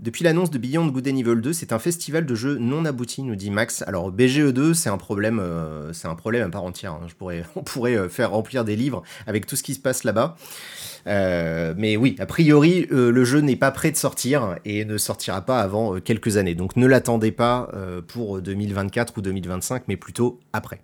Depuis l'annonce de Beyond Good and Evil 2, c'est un festival de jeux non abouti, nous dit Max. Alors BGE2, c'est un problème, euh, c'est un problème à part entière. Hein. Je pourrais, on pourrait euh, faire remplir des livres avec tout ce qui se passe là-bas. Euh, mais oui, a priori, le jeu n'est pas prêt de sortir et ne sortira pas avant quelques années. Donc ne l'attendez pas pour 2024 ou 2025, mais plutôt après.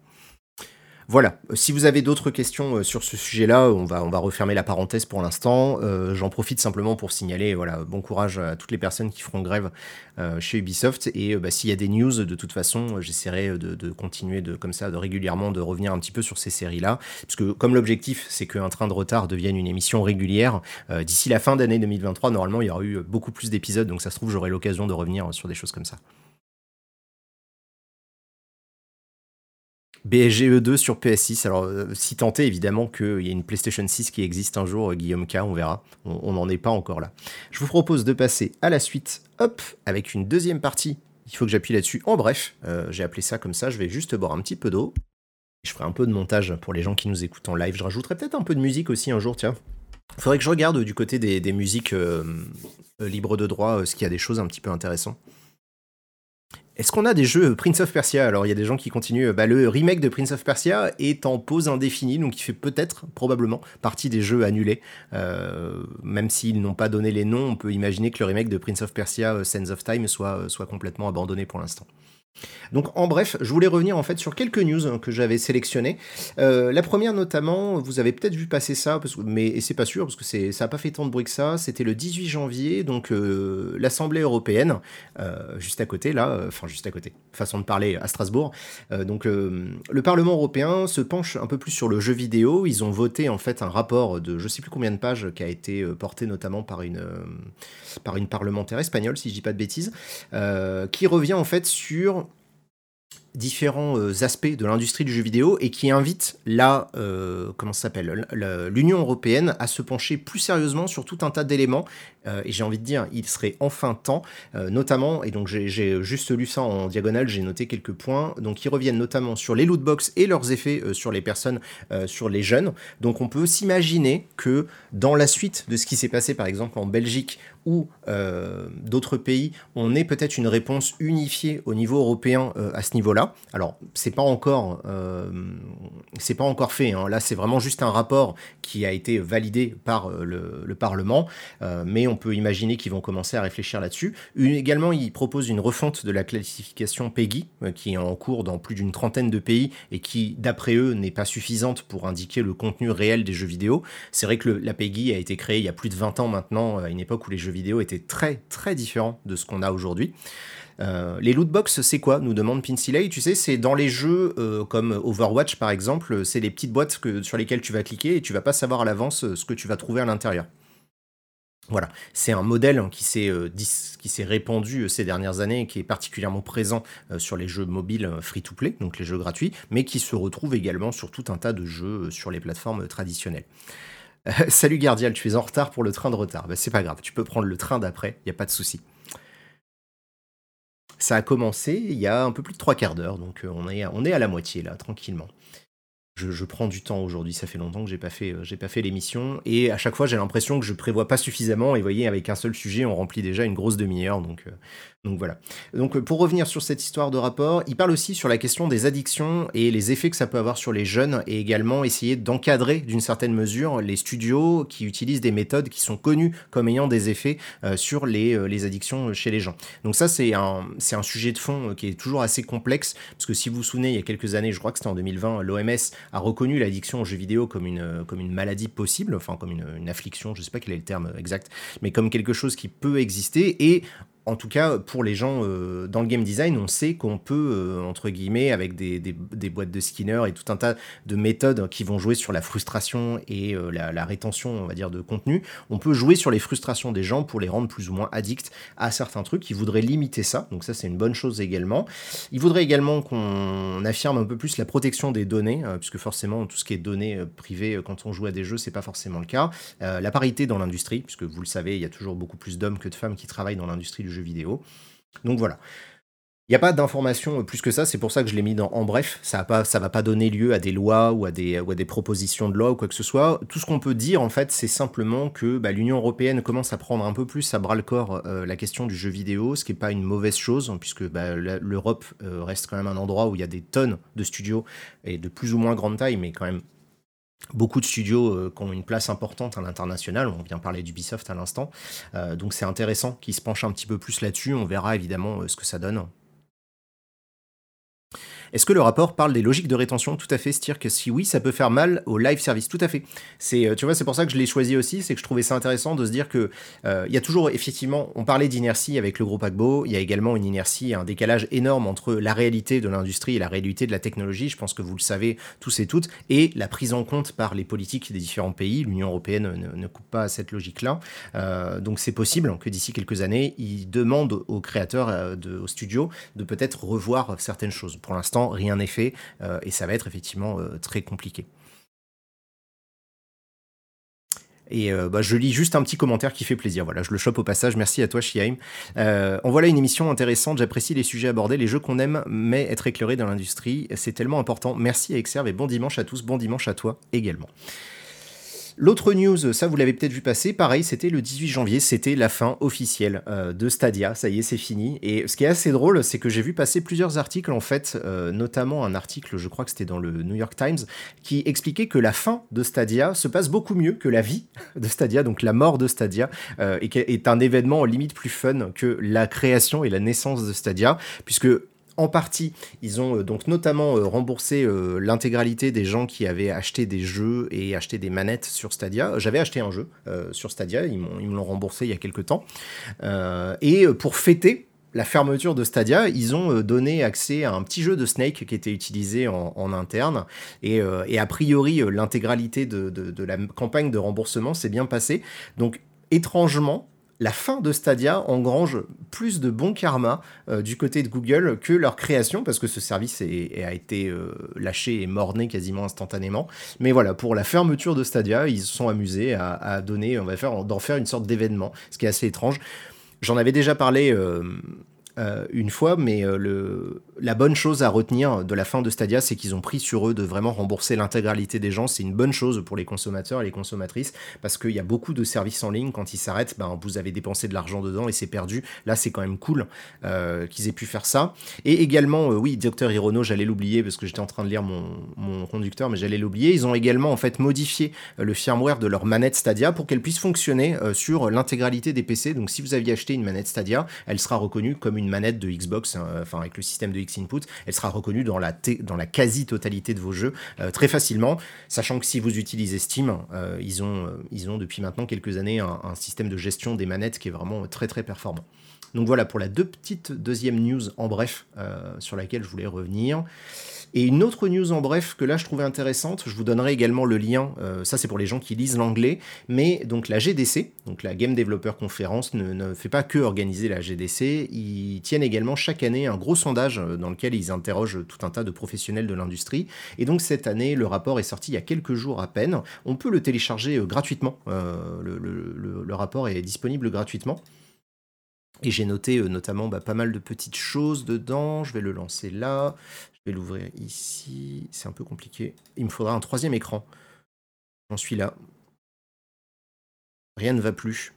Voilà, si vous avez d'autres questions euh, sur ce sujet-là, on va, on va refermer la parenthèse pour l'instant. Euh, j'en profite simplement pour signaler, voilà, bon courage à toutes les personnes qui feront grève euh, chez Ubisoft. Et bah, s'il y a des news, de toute façon, j'essaierai de, continuer de, comme ça, de régulièrement de revenir un petit peu sur ces séries-là. Parce que comme l'objectif, c'est qu'un train de retard devienne une émission régulière, d'ici la fin d'année 2023, normalement, il y aura eu beaucoup plus d'épisodes. Donc ça se trouve, j'aurai l'occasion de revenir sur des choses comme ça. BSGE2 sur PS6. Alors, euh, si tenté, évidemment, qu'il y a une PlayStation 6 qui existe un jour, euh, Guillaume K, on verra. On n'en est pas encore là. Je vous propose de passer à la suite, hop, avec une deuxième partie. Il faut que j'appuie là-dessus. En bref, euh, j'ai appelé ça comme ça. Je vais juste boire un petit peu d'eau. Je ferai un peu de montage pour les gens qui nous écoutent en live. Je rajouterai peut-être un peu de musique aussi un jour, tiens. Il faudrait que je regarde du côté des, musiques libres de droit, ce qu'il y a des choses un petit peu intéressantes. Est-ce qu'on a des jeux Prince of Persia? Alors, il y a des gens qui continuent. Bah, le remake de Prince of Persia est en pause indéfinie, donc il fait peut-être, probablement, partie des jeux annulés. Euh, même s'ils n'ont pas donné les noms, on peut imaginer que le remake de Prince of Persia, euh, Sands of Time, soit complètement abandonné pour l'instant. Donc en bref, je voulais revenir en fait sur quelques news hein, que j'avais sélectionnées. Euh, la première notamment, vous avez peut-être vu passer ça, mais c'est pas sûr parce que c'est, ça n'a pas fait tant de bruit que ça. C'était le 18 janvier, donc euh, l'Assemblée européenne, euh, juste à côté là, enfin juste à côté, façon de parler à Strasbourg. donc le Parlement européen se penche un peu plus sur le jeu vidéo. Ils ont voté en fait un rapport de je sais plus combien de pages qui a été porté notamment par une par une parlementaire espagnole, si je dis pas de bêtises, qui revient en fait sur différents euh, aspects de l'industrie du jeu vidéo et qui invite la, euh, comment s'appelle, l'Union européenne à se pencher plus sérieusement sur tout un tas d'éléments. Euh, et j'ai envie de dire, il serait enfin temps, notamment, et donc j'ai juste lu ça en diagonale, j'ai noté quelques points, donc ils reviennent notamment sur les lootbox et leurs effets sur les personnes, sur les jeunes. Donc on peut s'imaginer que dans la suite de ce qui s'est passé par exemple en Belgique ou d'autres pays, on ait peut-être une réponse unifiée au niveau européen à ce niveau-là. Alors, c'est pas encore, euh, pas encore fait. Hein. Là, c'est vraiment juste un rapport qui a été validé par euh, le, Parlement, euh, mais on peut imaginer qu'ils vont commencer à réfléchir là-dessus. Également, ils proposent une refonte de la classification PEGI, qui est en cours dans plus d'une trentaine de pays et qui, d'après eux, n'est pas suffisante pour indiquer le contenu réel des jeux vidéo. C'est vrai que la PEGI a été créée il y a plus de 20 ans maintenant, à une époque où les jeux vidéo étaient très très différents de ce qu'on a aujourd'hui. Euh, les loot box, c'est quoi nous demande Pinsilay. Tu sais, c'est dans les jeux euh, comme Overwatch par exemple, c'est les petites boîtes sur lesquelles tu vas cliquer et tu vas pas savoir à l'avance euh, ce que tu vas trouver à l'intérieur. Voilà, c'est un modèle qui s'est répandu ces dernières années et qui est particulièrement présent sur les jeux mobiles free-to-play, donc les jeux gratuits, mais qui se retrouve également sur tout un tas de jeux sur les plateformes traditionnelles. salut Gardial, tu es en retard pour le train de retard. Bah, c'est pas grave, tu peux prendre le train d'après, il n'y a pas de souci. Ça a commencé il y a un peu plus de trois quarts d'heure, donc euh, on est, à la moitié là, tranquillement. Je, prends du temps aujourd'hui, ça fait longtemps que j'ai pas fait, euh, j'ai pas fait l'émission, et à chaque fois j'ai l'impression que je prévois pas suffisamment, et vous voyez, avec un seul sujet, on remplit déjà une grosse demi-heure, donc euh, donc voilà. Donc pour revenir sur cette histoire de rapport, il parle aussi sur la question des addictions et les effets que ça peut avoir sur les jeunes et également essayer d'encadrer d'une certaine mesure les studios qui utilisent des méthodes qui sont connues comme ayant des effets euh, sur les, euh, addictions chez les gens. Donc ça c'est un, sujet de fond euh, qui est toujours assez complexe parce que si vous vous souvenez, il y a quelques années, je crois que c'était en 2020, l'OMS a reconnu l'addiction aux jeux vidéo comme une, maladie possible, enfin comme une, une affliction, je sais pas quel est le terme exact, mais comme quelque chose qui peut exister et en tout cas, pour les gens euh, dans le game design, on sait qu'on peut, euh, entre guillemets, avec des, boîtes de Skinner et tout un tas de méthodes qui vont jouer sur la frustration et euh, la, rétention, on va dire, de contenu, on peut jouer sur les frustrations des gens pour les rendre plus ou moins addicts à certains trucs. Ils voudraient limiter ça, donc ça c'est une bonne chose également. Il voudrait également qu'on affirme un peu plus la protection des données, puisque forcément tout ce qui est données privées quand on joue à des jeux, c'est pas forcément le cas. la parité dans l'industrie, puisque vous le savez, il y a toujours beaucoup plus d'hommes que de femmes qui travaillent dans l'industrie du vidéo. Donc voilà. Il n'y a pas d'informations plus que ça, c'est pour ça que je l'ai mis dans, en bref. Ça ne va pas donner lieu à des lois ou à des propositions de loi ou quoi que ce soit. Tout ce qu'on peut dire, en fait, c'est simplement que bah, l'Union européenne commence à prendre un peu plus à bras le corps euh, la question du jeu vidéo, ce qui n'est pas une mauvaise chose, hein, puisque bah, l'Europe euh, reste quand même un endroit où il y a des tonnes de studios et de plus ou moins grande taille, mais quand même beaucoup de studios euh, qui ont une place importante à l'international. On vient parler d'Ubisoft à l'instant. Euh, donc c'est intéressant qu'ils se penchent un petit peu plus là-dessus. On verra évidemment euh, ce que ça donne. Est-ce que le rapport parle des logiques de rétention? Tout à fait, dire que si oui, ça peut faire mal au live service. Tout à fait. C'est, euh, tu vois, c'est pour ça que je l'ai choisi aussi, c'est que je trouvais ça intéressant de se dire que euh, il y a toujours effectivement, on parlait d'inertie avec le groupe Agbo, il y a également une inertie, un décalage énorme entre la réalité de l'industrie et la réalité de la technologie. Je pense que vous le savez tous et toutes, et la prise en compte par les politiques des différents pays. L'Union européenne ne, coupe pas cette logique-là. Euh, donc c'est possible que d'ici quelques années, ils demandent aux créateurs, aux studios, de peut-être revoir certaines choses. Pour l'instant rien n'est fait euh, et ça va être effectivement euh, très compliqué. Et euh, bah, je lis juste un petit commentaire qui fait plaisir. Voilà, je le chope au passage. Merci à toi, Shiaim. en voilà une émission intéressante. J'apprécie les sujets abordés, les jeux qu'on aime, mais être éclairé dans l'industrie, c'est tellement important. Merci à Exerve et bon dimanche à tous. Bon dimanche à toi également. L'autre news, ça vous l'avez peut-être vu passer, pareil, c'était le 18 janvier, c'était la fin officielle euh, de Stadia, ça y est, c'est fini. Et ce qui est assez drôle, c'est que j'ai vu passer plusieurs articles, en fait, euh, notamment un article, je crois que c'était dans le New York Times, qui expliquait que la fin de Stadia se passe beaucoup mieux que la vie de Stadia, donc la mort de Stadia, euh, et est un événement limite plus fun que la création et la naissance de Stadia, puisque en partie, ils ont euh, donc notamment euh, remboursé euh, l'intégralité des gens qui avaient acheté des jeux et acheté des manettes sur Stadia. J'avais acheté un jeu sur Stadia, ils, me l'ont remboursé il y a quelques temps. et pour fêter la fermeture de Stadia, ils ont donné accès à un petit jeu de Snake qui était utilisé en, interne. Et, a priori, l'intégralité de, de, la campagne de remboursement s'est bien passée. Donc, étrangement, la fin de Stadia engrange plus de bon karma euh, du côté de Google que leur création, parce que ce service a été euh, lâché et morné quasiment instantanément. Mais voilà, pour la fermeture de Stadia, ils se sont amusés à, donner, on va faire, d'en faire une sorte d'événement, ce qui est assez étrange. J'en avais déjà parlé euh, euh, une fois, mais euh, la bonne chose à retenir de la fin de Stadia, c'est qu'ils ont pris sur eux de vraiment rembourser l'intégralité des gens. C'est une bonne chose pour les consommateurs et les consommatrices, parce qu'il y a beaucoup de services en ligne, quand ils s'arrêtent, ben, vous avez dépensé de l'argent dedans et c'est perdu. Là, c'est quand même cool euh, qu'ils aient pu faire ça. Et également, oui, Docteur Hirono, j'allais l'oublier, parce que j'étais en train de lire mon, mon conducteur, mais j'allais l'oublier. Ils ont également en fait modifié le firmware de leur manette Stadia pour qu'elle puisse fonctionner sur l'intégralité des PC. Donc si vous aviez acheté une manette Stadia, elle sera reconnue comme une manette de Xbox, hein, enfin avec le système de X-Input, elle sera reconnue dans la, quasi-totalité de vos jeux euh, très facilement, sachant que si vous utilisez Steam, euh, ils, ont, euh, ils ont depuis maintenant quelques années un, système de gestion des manettes qui est vraiment très très performant. Donc voilà pour la deux petite deuxième news en bref sur laquelle je voulais revenir. Et une autre news en bref que là je trouvais intéressante, je vous donnerai également le lien, euh, ça c'est pour les gens qui lisent l'anglais, mais donc la GDC, donc la Game Developer Conference, ne, fait pas que organiser la GDC, ils tiennent également chaque année un gros sondage euh, dans lequel ils interrogent tout un tas de professionnels de l'industrie. Et donc cette année, le rapport est sorti il y a quelques jours à peine. On peut le télécharger euh, gratuitement. le, rapport est disponible gratuitement. Et j'ai noté notamment bah, pas mal de petites choses dedans. Je vais le lancer là vais l'ouvrir ici. C'est un peu compliqué. Il me faudra un troisième écran. J'en suis là. Rien ne va plus.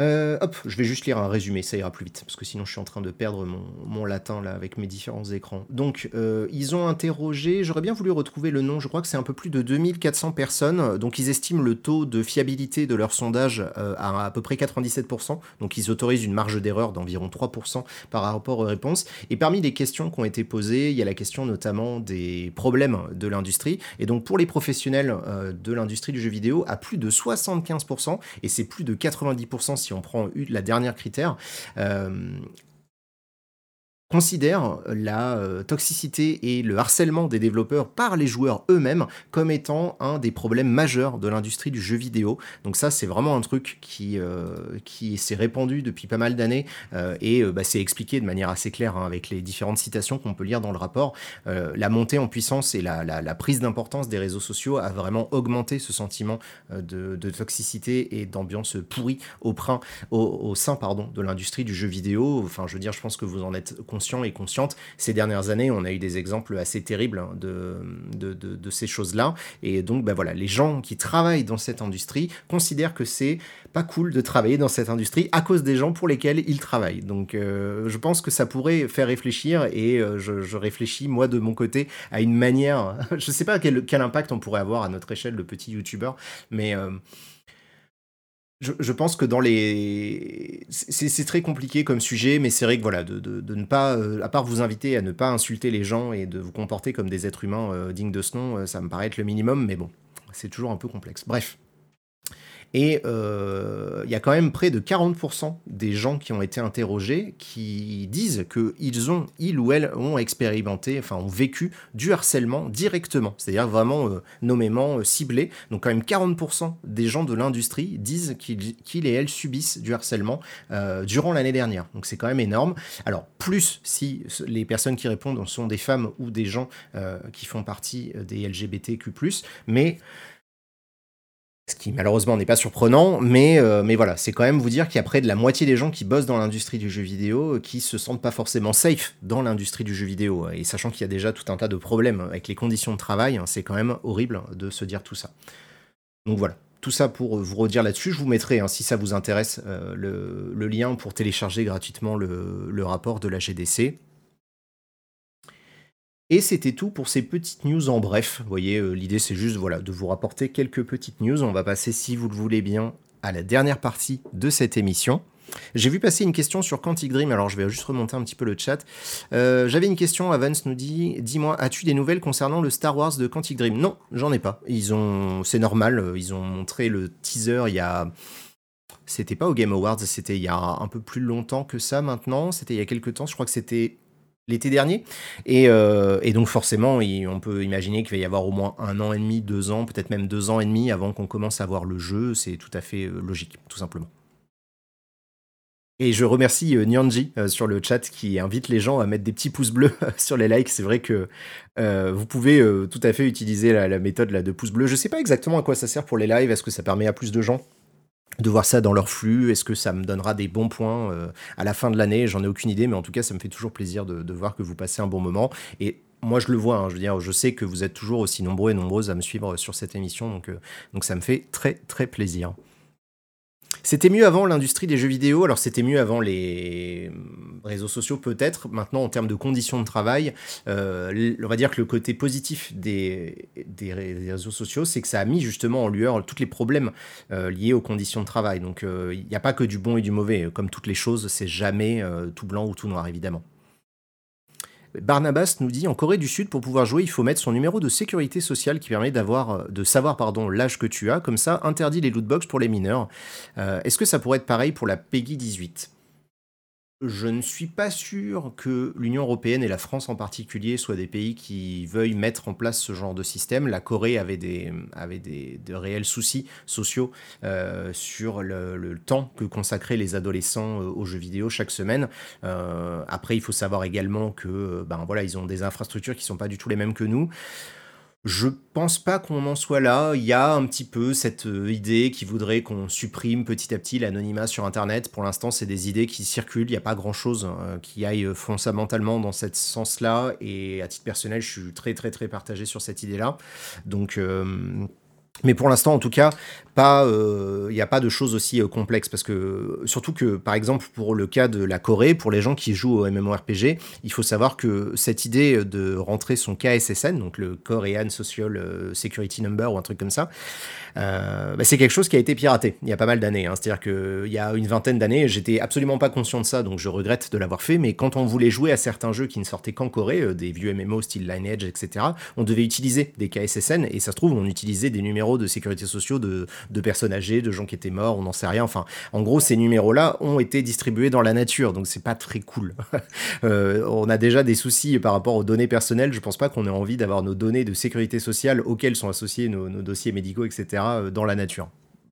Euh, hop, je vais juste lire un résumé, ça ira plus vite, parce que sinon je suis en train de perdre mon, latin là avec mes différents écrans. Donc, euh, ils ont interrogé, j'aurais bien voulu retrouver le nom, je crois que c'est un peu plus de 2400 personnes, donc ils estiment le taux de fiabilité de leur sondage euh, à à peu près 97%, donc ils autorisent une marge d'erreur d'environ 3% par rapport aux réponses. Et parmi les questions qui ont été posées, il y a la question notamment des problèmes de l'industrie, et donc pour les professionnels de l'industrie du jeu vidéo, à plus de 75%, et c'est plus de 90% si on prend la dernière critère, euh, considère la euh, toxicité et le harcèlement des développeurs par les joueurs eux-mêmes comme étant un des problèmes majeurs de l'industrie du jeu vidéo. Donc ça, c'est vraiment un truc qui, euh, qui s'est répandu depuis pas mal d'années euh, et bah, c'est expliqué de manière assez claire hein, avec les différentes citations qu'on peut lire dans le rapport. la montée en puissance et la, prise d'importance des réseaux sociaux a vraiment augmenté ce sentiment de, de toxicité et d'ambiance pourrie au, au, au, sein pardon, de l'industrie du jeu vidéo. Enfin, je veux dire, je pense que vous en êtes et consciente. Ces dernières années, on a eu des exemples assez terribles hein, de, ces choses-là. Et donc, ben voilà, les gens qui travaillent dans cette industrie considèrent que c'est pas cool de travailler dans cette industrie à cause des gens pour lesquels ils travaillent. Donc, euh, je pense que ça pourrait faire réfléchir et euh, je, réfléchis, moi, de mon côté, à une manière. je sais pas quel, impact on pourrait avoir à notre échelle de petits youtubeurs, mais. Euh, je, pense que dans les. C'est très compliqué comme sujet, mais c'est vrai que voilà, de, ne pas. Euh, à part vous inviter à ne pas insulter les gens et de vous comporter comme des êtres humains euh, dignes de ce nom, euh, ça me paraît être le minimum, mais bon, c'est toujours un peu complexe. Bref. Et euh, il y a quand même près de 40% des gens qui ont été interrogés qui disent qu'ils ont, ils ou elles ont expérimenté, enfin ont vécu du harcèlement directement, c'est-à-dire vraiment euh, nommément euh, ciblé. Donc quand même 40% des gens de l'industrie disent qu'ils et elles subissent du harcèlement durant l'année dernière. Donc c'est quand même énorme. Alors plus si les personnes qui répondent sont des femmes ou des gens qui font partie des LGBTQ+, mais Ce qui malheureusement n'est pas surprenant, mais, euh, mais voilà, c'est quand même vous dire qu'il y a près de la moitié des gens qui bossent dans l'industrie du jeu vidéo qui se sentent pas forcément safe dans l'industrie du jeu vidéo. Et sachant qu'il y a déjà tout un tas de problèmes avec les conditions de travail, c'est quand même horrible de se dire tout ça. Donc voilà, tout ça pour vous redire là-dessus. Je vous mettrai, hein, si ça vous intéresse, euh, le, lien pour télécharger gratuitement le rapport de la GDC. Et c'était tout pour ces petites news en bref. Vous voyez, euh, l'idée c'est juste voilà, de vous rapporter quelques petites news. On va passer, si vous le voulez bien, à la dernière partie de cette émission. J'ai vu passer une question sur Quantic Dream, alors je vais juste remonter un petit peu le chat. Euh, j'avais une question, Avance nous dit Dis-moi, as-tu des nouvelles concernant le Star Wars de Quantic Dream? Non, j'en ai pas. Ont, C'est normal, ils ont montré le teaser il y a. C'était pas au Game Awards, c'était il y a un peu plus longtemps que ça maintenant. C'était il y a quelques temps, je crois que c'était l'été dernier. Euh, et, donc forcément, on peut imaginer qu'il va y avoir au moins un an et demi, deux ans, peut-être même deux ans et demi avant qu'on commence à voir le jeu. C'est tout à fait euh, logique, tout simplement. Et je remercie euh, Nyanji sur le chat qui invite les gens à mettre des petits pouces bleus sur les likes. C'est vrai que vous pouvez tout à fait utiliser la, méthode de pouces bleus. Je ne sais pas exactement à quoi ça sert pour les lives. Est-ce que ça permet à plus de gens? De voir ça dans leur flux Est-ce que ça me donnera des bons points euh, à la fin de l'année? J'en ai aucune idée, mais en tout cas, ça me fait toujours plaisir de, voir que vous passez un bon moment. Et moi, je le vois, hein, je veux dire, je sais que vous êtes toujours aussi nombreux et nombreuses à me suivre sur cette émission, donc, euh, donc ça me fait très très plaisir. C'était mieux avant l'industrie des jeux vidéo, alors c'était mieux avant les réseaux sociaux peut-être. Maintenant, en termes de conditions de travail, euh, on va dire que le côté positif des, réseaux sociaux, c'est que ça a mis justement en lueur tous les problèmes euh, liés aux conditions de travail. Donc euh, il n'y a pas que du bon et du mauvais. Comme toutes les choses, c'est jamais tout blanc ou tout noir, évidemment. Barnabas nous dit en Corée du Sud, pour pouvoir jouer, il faut mettre son numéro de sécurité sociale qui permet d'avoir, euh, de savoir pardon l'âge que tu as. Comme ça, interdit les lootbox pour les mineurs. Euh, est-ce que ça pourrait être pareil pour la PEGI 18 je ne suis pas sûr que l'Union européenne et la France en particulier soient des pays qui veuillent mettre en place ce genre de système. La Corée avait des, de réels soucis sociaux euh, sur le, temps que consacraient les adolescents euh, aux jeux vidéo chaque semaine. Euh, après, il faut savoir également que ben voilà, ils ont des infrastructures qui sont pas du tout les mêmes que nous. Je pense pas qu'on en soit là. Il y a un petit peu cette euh, idée qui voudrait qu'on supprime petit à petit l'anonymat sur Internet. Pour l'instant, c'est des idées qui circulent. Il n'y a pas grand-chose euh, qui aille euh, fondamentalement dans ce sens-là. Et à titre personnel, je suis très très très partagé sur cette idée-là. Donc mais pour l'instant, en tout cas, pas, il euh, n'y a pas de choses aussi euh, complexes parce que surtout que, par exemple, pour le cas de la Corée, pour les gens qui jouent au MMORPG, il faut savoir que cette idée de rentrer son KSSN, donc le Korean Social euh, Security Number ou un truc comme ça, bah, c'est quelque chose qui a été piraté il y a pas mal d'années. Hein. C'est-à-dire qu'il y a une vingtaine d'années, j'étais absolument pas conscient de ça, donc je regrette de l'avoir fait. Mais quand on voulait jouer à certains jeux qui ne sortaient qu'en Corée, des vieux MMO style Lineage, etc., on devait utiliser des KSSN et ça se trouve on utilisait des numéros de sécurité sociaux de, personnes âgées, de gens qui étaient morts, on n'en sait rien. Enfin, en gros, ces numéros-là ont été distribués dans la nature, donc c'est pas très cool. Euh, on a déjà des soucis par rapport aux données personnelles. Je pense pas qu'on ait envie d'avoir nos données de sécurité sociale auxquelles sont associés nos, nos dossiers médicaux, etc., euh, dans la nature.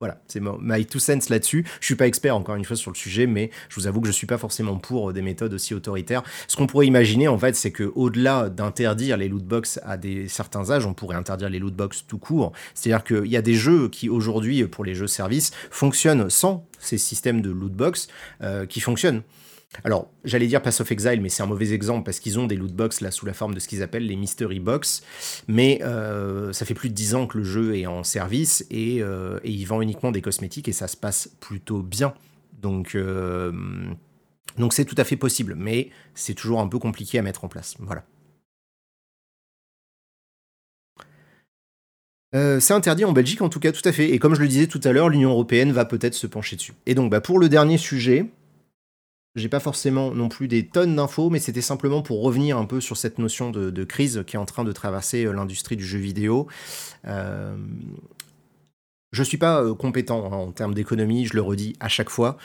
Voilà, c'est my two cents là-dessus. Je suis pas expert encore une fois sur le sujet, mais je vous avoue que je suis pas forcément pour des méthodes aussi autoritaires. Ce qu'on pourrait imaginer en fait, c'est que au-delà d'interdire les lootbox à des certains âges, on pourrait interdire les lootbox tout court. C'est-à-dire qu'il y a des jeux qui aujourd'hui, pour les jeux services, fonctionnent sans ces systèmes de lootbox euh, qui fonctionnent. Alors, j'allais dire Pass of Exile, mais c'est un mauvais exemple parce qu'ils ont des loot box là sous la forme de ce qu'ils appellent les mystery box. Mais euh, ça fait plus de 10 ans que le jeu est en service et, euh, et, il vend uniquement des cosmétiques et ça se passe plutôt bien. Donc, euh, c'est tout à fait possible, mais c'est toujours un peu compliqué à mettre en place. Voilà. c'est interdit en Belgique en tout cas, tout à fait. Et comme je le disais tout à l'heure, l'Union européenne va peut-être se pencher dessus. Et donc, bah, pour le dernier sujet, j'ai pas forcément non plus des tonnes d'infos, mais c'était simplement pour revenir un peu sur cette notion de, crise qui est en train de traverser euh, l'industrie du jeu vidéo. Euh, je ne suis pas euh, compétent hein, en termes d'économie, je le redis à chaque fois.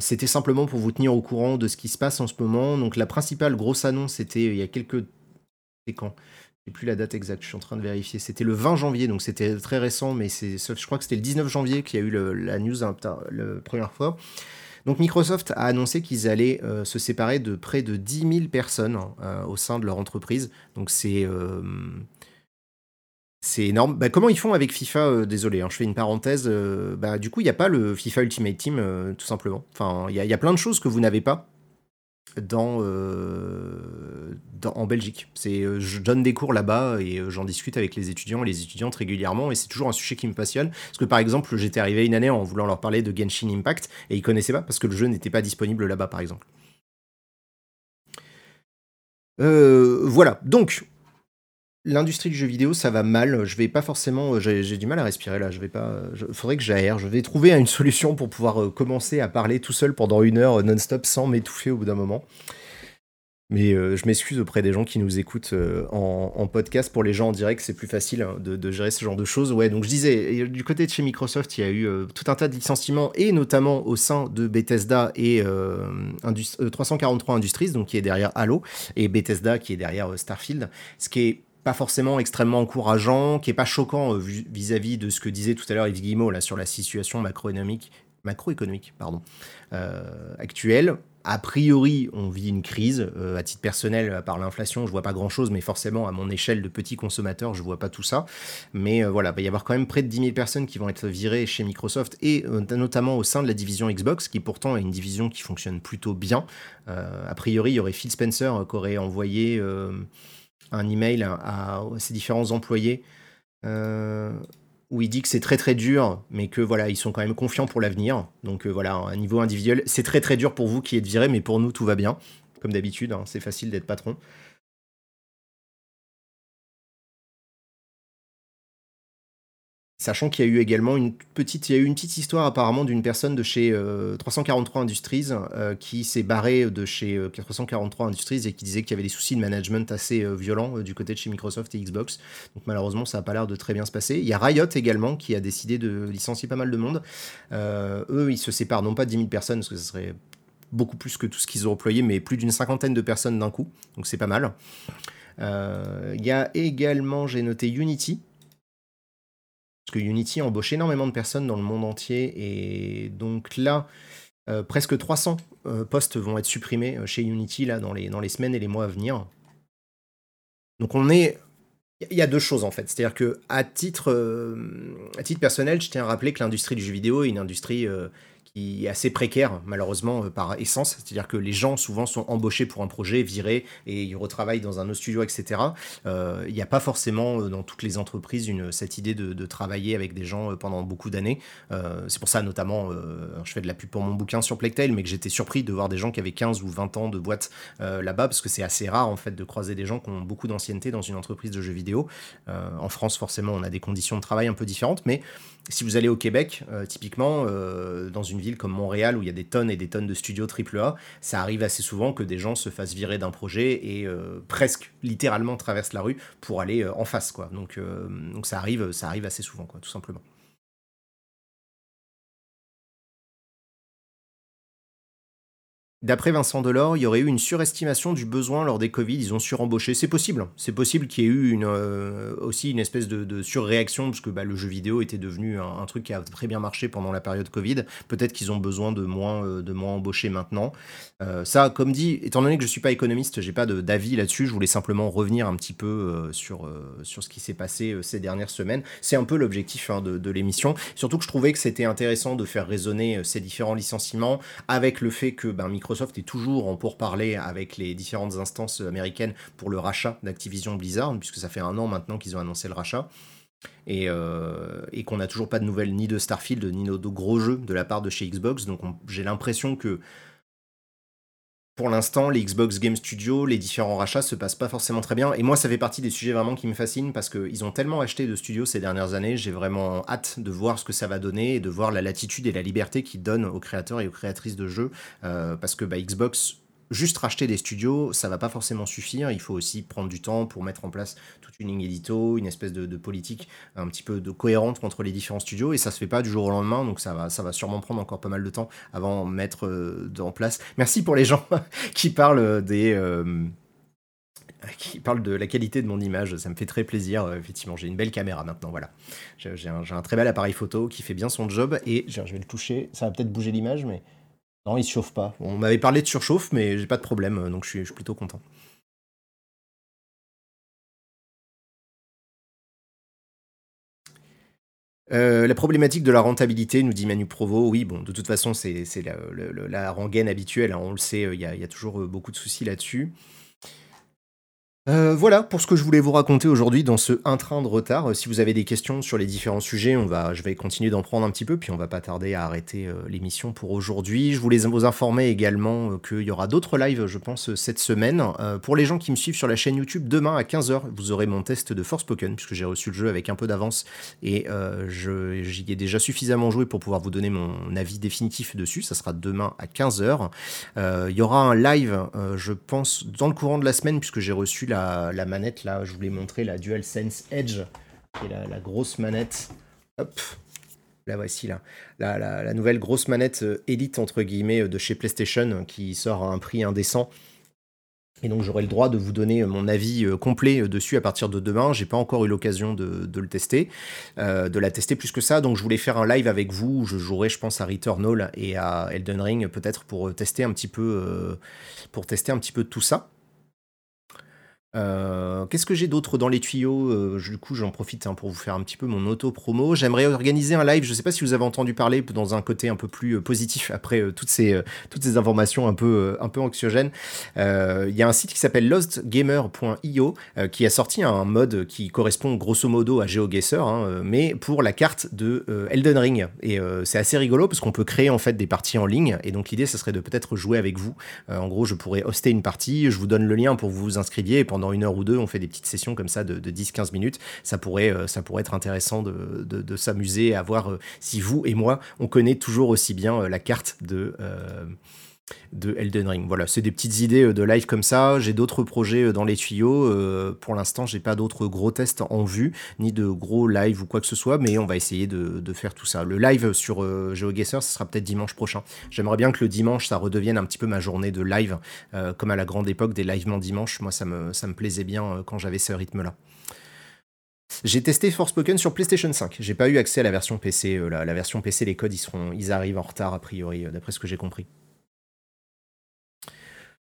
c'était simplement pour vous tenir au courant de ce qui se passe en ce moment. Donc la principale grosse annonce, c'était il y a quelques... C'est quand? Je plus la date exacte, je suis en train de vérifier. C'était le 20 janvier, donc c'était très récent, mais je crois que c'était le 19 janvier qu'il y a eu la news la première fois. Donc Microsoft a annoncé qu'ils allaient euh, se séparer de près de 10 000 personnes euh, au sein de leur entreprise. Donc c'est euh, énorme. Bah, comment ils font avec FIFA Désolé, hein, je fais une parenthèse. bah, du coup, il n'y a pas le FIFA Ultimate Team, tout simplement. Enfin, il y, a plein de choses que vous n'avez pas dans, euh, en Belgique. Euh, je donne des cours là-bas et euh, j'en discute avec les étudiants et les étudiantes régulièrement et c'est toujours un sujet qui me passionne. Parce que par exemple, j'étais arrivé une année en voulant leur parler de Genshin Impact et ils connaissaient pas parce que le jeu n'était pas disponible là-bas par exemple. voilà, donc L'industrie du jeu vidéo, ça va mal. Je vais pas forcément. Euh, j'ai du mal à respirer là. Je vais pas. Il faudrait que j'aère. Je vais trouver une solution pour pouvoir euh, commencer à parler tout seul pendant une heure euh, non-stop sans m'étouffer au bout d'un moment. Mais je m'excuse auprès des gens qui nous écoutent en, podcast. Pour les gens en direct, c'est plus facile hein, de, gérer ce genre de choses. Ouais, donc je disais, du côté de chez Microsoft, il y a eu tout un tas de licenciements, et notamment au sein de Bethesda et 343 Industries, donc qui est derrière Halo, et Bethesda qui est derrière Starfield. Ce qui est pas forcément extrêmement encourageant, qui est pas choquant euh, vis-à-vis de ce que disait tout à l'heure Yves Guillemot là sur la situation macroéconomique, macroéconomique pardon, euh, actuelle. A priori, on vit une crise. Euh, à titre personnel, par l'inflation, je vois pas grand-chose, mais forcément, à mon échelle de petit consommateur, je vois pas tout ça. Mais voilà, il va y avoir quand même près de 10 000 personnes qui vont être virées chez Microsoft, et notamment au sein de la division Xbox, qui pourtant est une division qui fonctionne plutôt bien. a priori, il y aurait Phil Spencer qui aurait envoyé un email à, ses différents employés euh, où il dit que c'est très très dur, mais que voilà, ils sont quand même confiants pour l'avenir. Donc euh, voilà, à un niveau individuel, c'est très très dur pour vous qui êtes viré, mais pour nous tout va bien. Comme d'habitude, hein, c'est facile d'être patron. Sachant qu'il y a eu également une petite, petite histoire apparemment d'une personne de chez 343 euh, Industries euh, qui s'est barrée de chez 343 euh, Industries et qui disait qu'il y avait des soucis de management assez violents du côté de chez Microsoft et Xbox. Donc malheureusement, ça n'a pas l'air de très bien se passer. Il y a Riot également qui a décidé de licencier pas mal de monde. eux, ils se séparent non pas de 10 000 personnes, parce que ce serait beaucoup plus que tout ce qu'ils ont employé, mais plus d'une cinquantaine de personnes d'un coup. Donc c'est pas mal. Il y a également, j'ai noté Unity, Unity embauche énormément de personnes dans le monde entier. Et donc là, euh, presque 300 euh, postes vont être supprimés euh, chez Unity là, dans, les, semaines et les mois à venir. Donc on est... Il y a deux choses en fait. C'est-à-dire que titre, à titre personnel, je tiens à rappeler que l'industrie du jeu vidéo est une industrie qui est assez précaire, malheureusement, euh, par essence. C'est-à-dire que les gens, souvent, sont embauchés pour un projet, virés, et ils retravaillent dans un autre studio, etc. Euh, il n'y a pas forcément, euh, dans toutes les entreprises, cette idée de, travailler avec des gens pendant beaucoup d'années. c'est pour ça, notamment, je fais de la pub pour mon bouquin sur Plectail, mais que j'étais surpris de voir des gens qui avaient 15 ou 20 ans de boîte là-bas, parce que c'est assez rare, en fait, de croiser des gens qui ont beaucoup d'ancienneté dans une entreprise de jeux vidéo. en France, forcément, on a des conditions de travail un peu différentes, mais si vous allez au Québec, typiquement, dans une ville comme Montréal où il y a des tonnes et des tonnes de studios AAA, ça arrive assez souvent que des gens se fassent virer d'un projet et euh, presque littéralement traversent la rue pour aller euh, en face quoi. Donc, euh, donc ça arrive, ça arrive assez souvent quoi, tout simplement. D'après Vincent Delors, il y aurait eu une surestimation du besoin lors des Covid, ils ont surembauché. C'est possible, c'est possible qu'il y ait eu euh, aussi une espèce de, surréaction, parce que bah, le jeu vidéo était devenu un, truc qui a très bien marché pendant la période Covid. Peut-être qu'ils ont besoin de moins, euh, de moins embaucher maintenant. Euh, ça, comme dit, étant donné que je ne suis pas économiste, j'ai pas d'avis là-dessus, je voulais simplement revenir un petit peu sur, sur ce qui s'est passé ces dernières semaines. C'est un peu l'objectif hein, de, l'émission. Surtout que je trouvais que c'était intéressant de faire résonner ces différents licenciements avec le fait que ben, Microsoft Microsoft est toujours en pourparlers avec les différentes instances américaines pour le rachat d'Activision Blizzard, puisque ça fait un an maintenant qu'ils ont annoncé le rachat. Et, euh, qu'on n'a toujours pas de nouvelles ni de Starfield ni de gros jeux de la part de chez Xbox. Donc j'ai l'impression que pour l'instant, les Xbox Game Studios, les différents rachats se passent pas forcément très bien. Et moi, ça fait partie des sujets vraiment qui me fascinent parce qu'ils ont tellement acheté de studios ces dernières années. J'ai vraiment hâte de voir ce que ça va donner et de voir la latitude et la liberté qu'ils donnent aux créateurs et aux créatrices de jeux. Euh, parce que bah, Xbox juste racheter des studios, ça va pas forcément suffire. Il faut aussi prendre du temps pour mettre en place toute une ligne édito, une espèce de, politique un petit peu de cohérente entre les différents studios. Et ça se fait pas du jour au lendemain, donc ça va, ça va sûrement prendre encore pas mal de temps avant de mettre euh, en place. Merci pour les gens qui parlent des euh, qui de la qualité de mon image, ça me fait très plaisir. Euh, effectivement, j'ai une belle caméra maintenant, voilà. J'ai un, un, très bel appareil photo qui fait bien son job et je vais le toucher. Ça va peut-être bouger l'image, mais non, il se chauffe pas. On m'avait parlé de surchauffe, mais j'ai pas de problème, donc je suis, plutôt content. Euh, la problématique de la rentabilité, nous dit Manu Provo, oui, bon, de toute façon, c'est la, rengaine habituelle, hein, on le sait, il y, a toujours beaucoup de soucis là-dessus. Euh, voilà pour ce que je voulais vous raconter aujourd'hui dans ce un train de retard. Euh, si vous avez des questions sur les différents sujets, on va, je vais continuer d'en prendre un petit peu, puis on va pas tarder à arrêter euh, l'émission pour aujourd'hui. Je voulais vous informer également qu'il y aura d'autres lives, je pense, cette semaine. pour les gens qui me suivent sur la chaîne YouTube, demain à 15h, vous aurez mon test de Forspoken, puisque j'ai reçu le jeu avec un peu d'avance et j'y ai déjà suffisamment joué pour pouvoir vous donner mon avis définitif dessus. Ça sera demain à 15h. Il y aura un live, je pense, dans le courant de la semaine, puisque j'ai reçu la, manette, là, je voulais montrer la DualSense Edge, qui est la, grosse manette. Hop, la voici là. La, nouvelle grosse manette euh, Elite, entre guillemets, de chez PlayStation, qui sort à un prix indécent. Et donc j'aurai le droit de vous donner mon avis euh, complet euh, dessus à partir de demain. J'ai pas encore eu l'occasion de, le tester, de la tester plus que ça. Donc je voulais faire un live avec vous. je jouerai, je pense, à Returnal et à Elden Ring peut-être pour tester un pour tester un petit peu tout ça. Euh, qu'est-ce que j'ai d'autre dans les tuyaux? Euh, Du coup, j'en profite hein, pour vous faire un petit peu mon auto-promo. J'aimerais organiser un live. Je ne sais pas si vous avez entendu parler dans un côté un peu plus euh, positif après toutes, ces, toutes ces informations un peu, un peu anxiogènes. Il y a un site qui s'appelle lostgamer.io qui a sorti un mode qui correspond grosso modo à GeoGuessr, hein, mais pour la carte de Elden Ring. Et c'est assez rigolo parce qu'on peut créer en fait des parties en ligne. Et donc l'idée, ce serait de peut-être jouer avec vous. en gros, je pourrais hoster une partie. Je vous donne le lien pour que vous vous inscriviez. Et pendant une heure ou deux, on fait des petites sessions comme ça de, 10-15 minutes. Ça pourrait, euh, ça pourrait être intéressant de, de, s'amuser à voir euh, si vous et moi, on connaît toujours aussi bien euh, la carte de de Elden Ring. Voilà, c'est des petites idées euh, de live comme ça. J'ai d'autres projets euh, dans les tuyaux. Euh, pour l'instant, j'ai pas d'autres gros tests en vue, ni de gros live ou quoi que ce soit, mais on va essayer de, faire tout ça. Le live sur GeoGuessr, ce sera peut-être dimanche prochain. J'aimerais bien que le dimanche, ça redevienne un petit peu ma journée de live, comme à la grande époque des livements dimanche. Moi, ça me, plaisait bien quand j'avais ce rythme-là. J'ai testé Forspoken sur PlayStation 5. J'ai pas eu accès à la version PC. la, version PC, les codes, ils arrivent en retard, a priori, d'après ce que j'ai compris.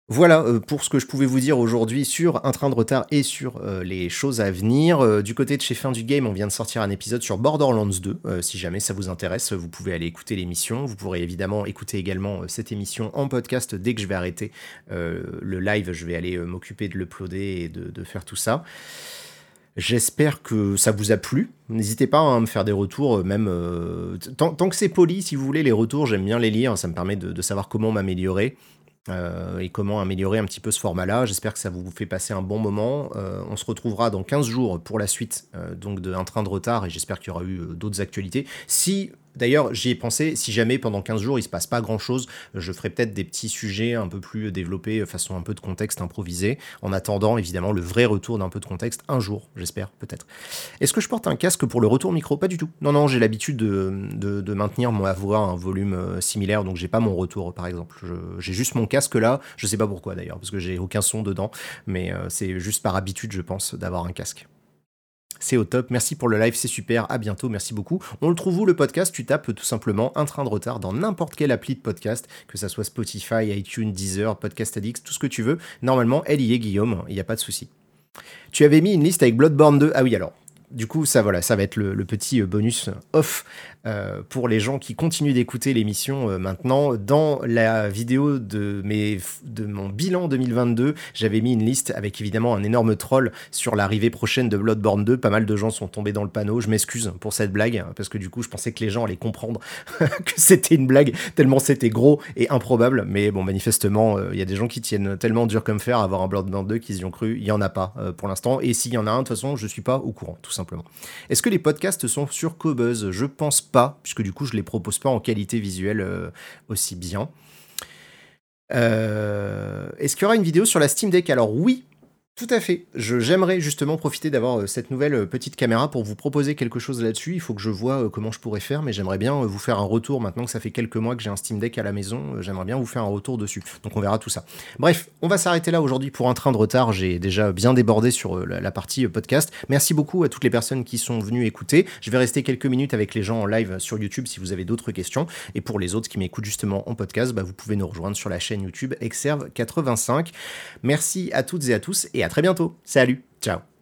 Voilà euh, pour ce que je pouvais vous dire aujourd'hui sur un train de retard et sur euh, les choses à venir. Euh, du côté de chez Fin du Game, on vient de sortir un épisode sur Borderlands 2. si jamais ça vous intéresse, vous pouvez aller écouter l'émission. Vous pourrez évidemment écouter également cette émission en podcast dès que je vais arrêter le live. Je vais aller m'occuper de l'uploader et de, faire tout ça. J'espère que ça vous a plu. N'hésitez pas hein, à me faire des retours, même tant, que c'est poli, si vous voulez, les retours, j'aime bien les lire. Ça me permet de savoir comment m'améliorer. Euh, et comment améliorer un petit peu ce format-là. J'espère que ça vous fait passer un bon moment. Euh, on se retrouvera dans 15 jours pour la suite euh, donc d'un train de retard et j'espère qu'il y aura eu d'autres actualités. Si D'ailleurs, j'y ai pensé, si jamais pendant 15 jours il se passe pas grand chose, je ferai peut-être des petits sujets un peu plus développés, façon un peu de contexte improvisé, en attendant évidemment le vrai retour d'un peu de contexte un jour, j'espère, peut-être. Est-ce que je porte un casque pour le retour micro? Pas du tout. Non, non, j'ai l'habitude de, maintenir ma voix à un volume euh, similaire, donc j'ai pas mon retour par exemple. J'ai juste mon casque là, je sais pas pourquoi d'ailleurs, parce que j'ai aucun son dedans, mais euh, c'est juste par habitude, je pense, d'avoir un casque. C'est au top. Merci pour le live, c'est super. À bientôt, merci beaucoup. On le trouve où le podcast? Tu tapes tout simplement un train de retard dans n'importe quelle appli de podcast, que ça soit Spotify, iTunes, Deezer, Podcast Addict, tout ce que tu veux. Normalement, elle y est, Guillaume, il n'y a pas de souci. Tu avais mis une liste avec Bloodborne 2. Ah oui, alors. Du coup, ça voilà, ça va être le petit bonus off euh, pour les gens qui continuent d'écouter l'émission euh, maintenant. Dans la vidéo de, mes, de mon bilan 2022, j'avais mis une liste avec évidemment un énorme troll sur l'arrivée prochaine de Bloodborne 2. Pas mal de gens sont tombés dans le panneau. Je m'excuse pour cette blague, parce que du coup, je pensais que les gens allaient comprendre que c'était une blague, tellement c'était gros et improbable. Mais bon, manifestement, euh, il y a des gens qui tiennent tellement dur comme fer à avoir un Bloodborne 2 qu'ils y ont cru. Il n'y en a pas pour l'instant. Et s'il y en a un, de toute façon, je suis pas au courant, tout Est-ce que les podcasts sont sur Cobuzz? Je pense pas puisque du coup je les propose pas en qualité visuelle euh, aussi bien. Euh, est-ce qu'il y aura une vidéo sur la Steam Deck? Alors oui, tout à fait. J'aimerais justement profiter d'avoir euh, cette nouvelle euh, petite caméra pour vous proposer quelque chose là-dessus. Il faut que je vois euh, comment je pourrais faire, mais j'aimerais bien vous faire un retour. Maintenant que ça fait quelques mois que j'ai un Steam Deck à la maison, j'aimerais bien vous faire un retour dessus. Donc on verra tout ça. Bref, on va s'arrêter là aujourd'hui pour un train de retard. J'ai déjà bien débordé sur la, partie podcast. Merci beaucoup à toutes les personnes qui sont venues écouter. Je vais rester quelques minutes avec les gens en live sur YouTube si vous avez d'autres questions. Et pour les autres qui m'écoutent justement en podcast, bah, vous pouvez nous rejoindre sur la chaîne YouTube Exerve85. Merci à toutes et à tous et à très bientôt. Salut, ciao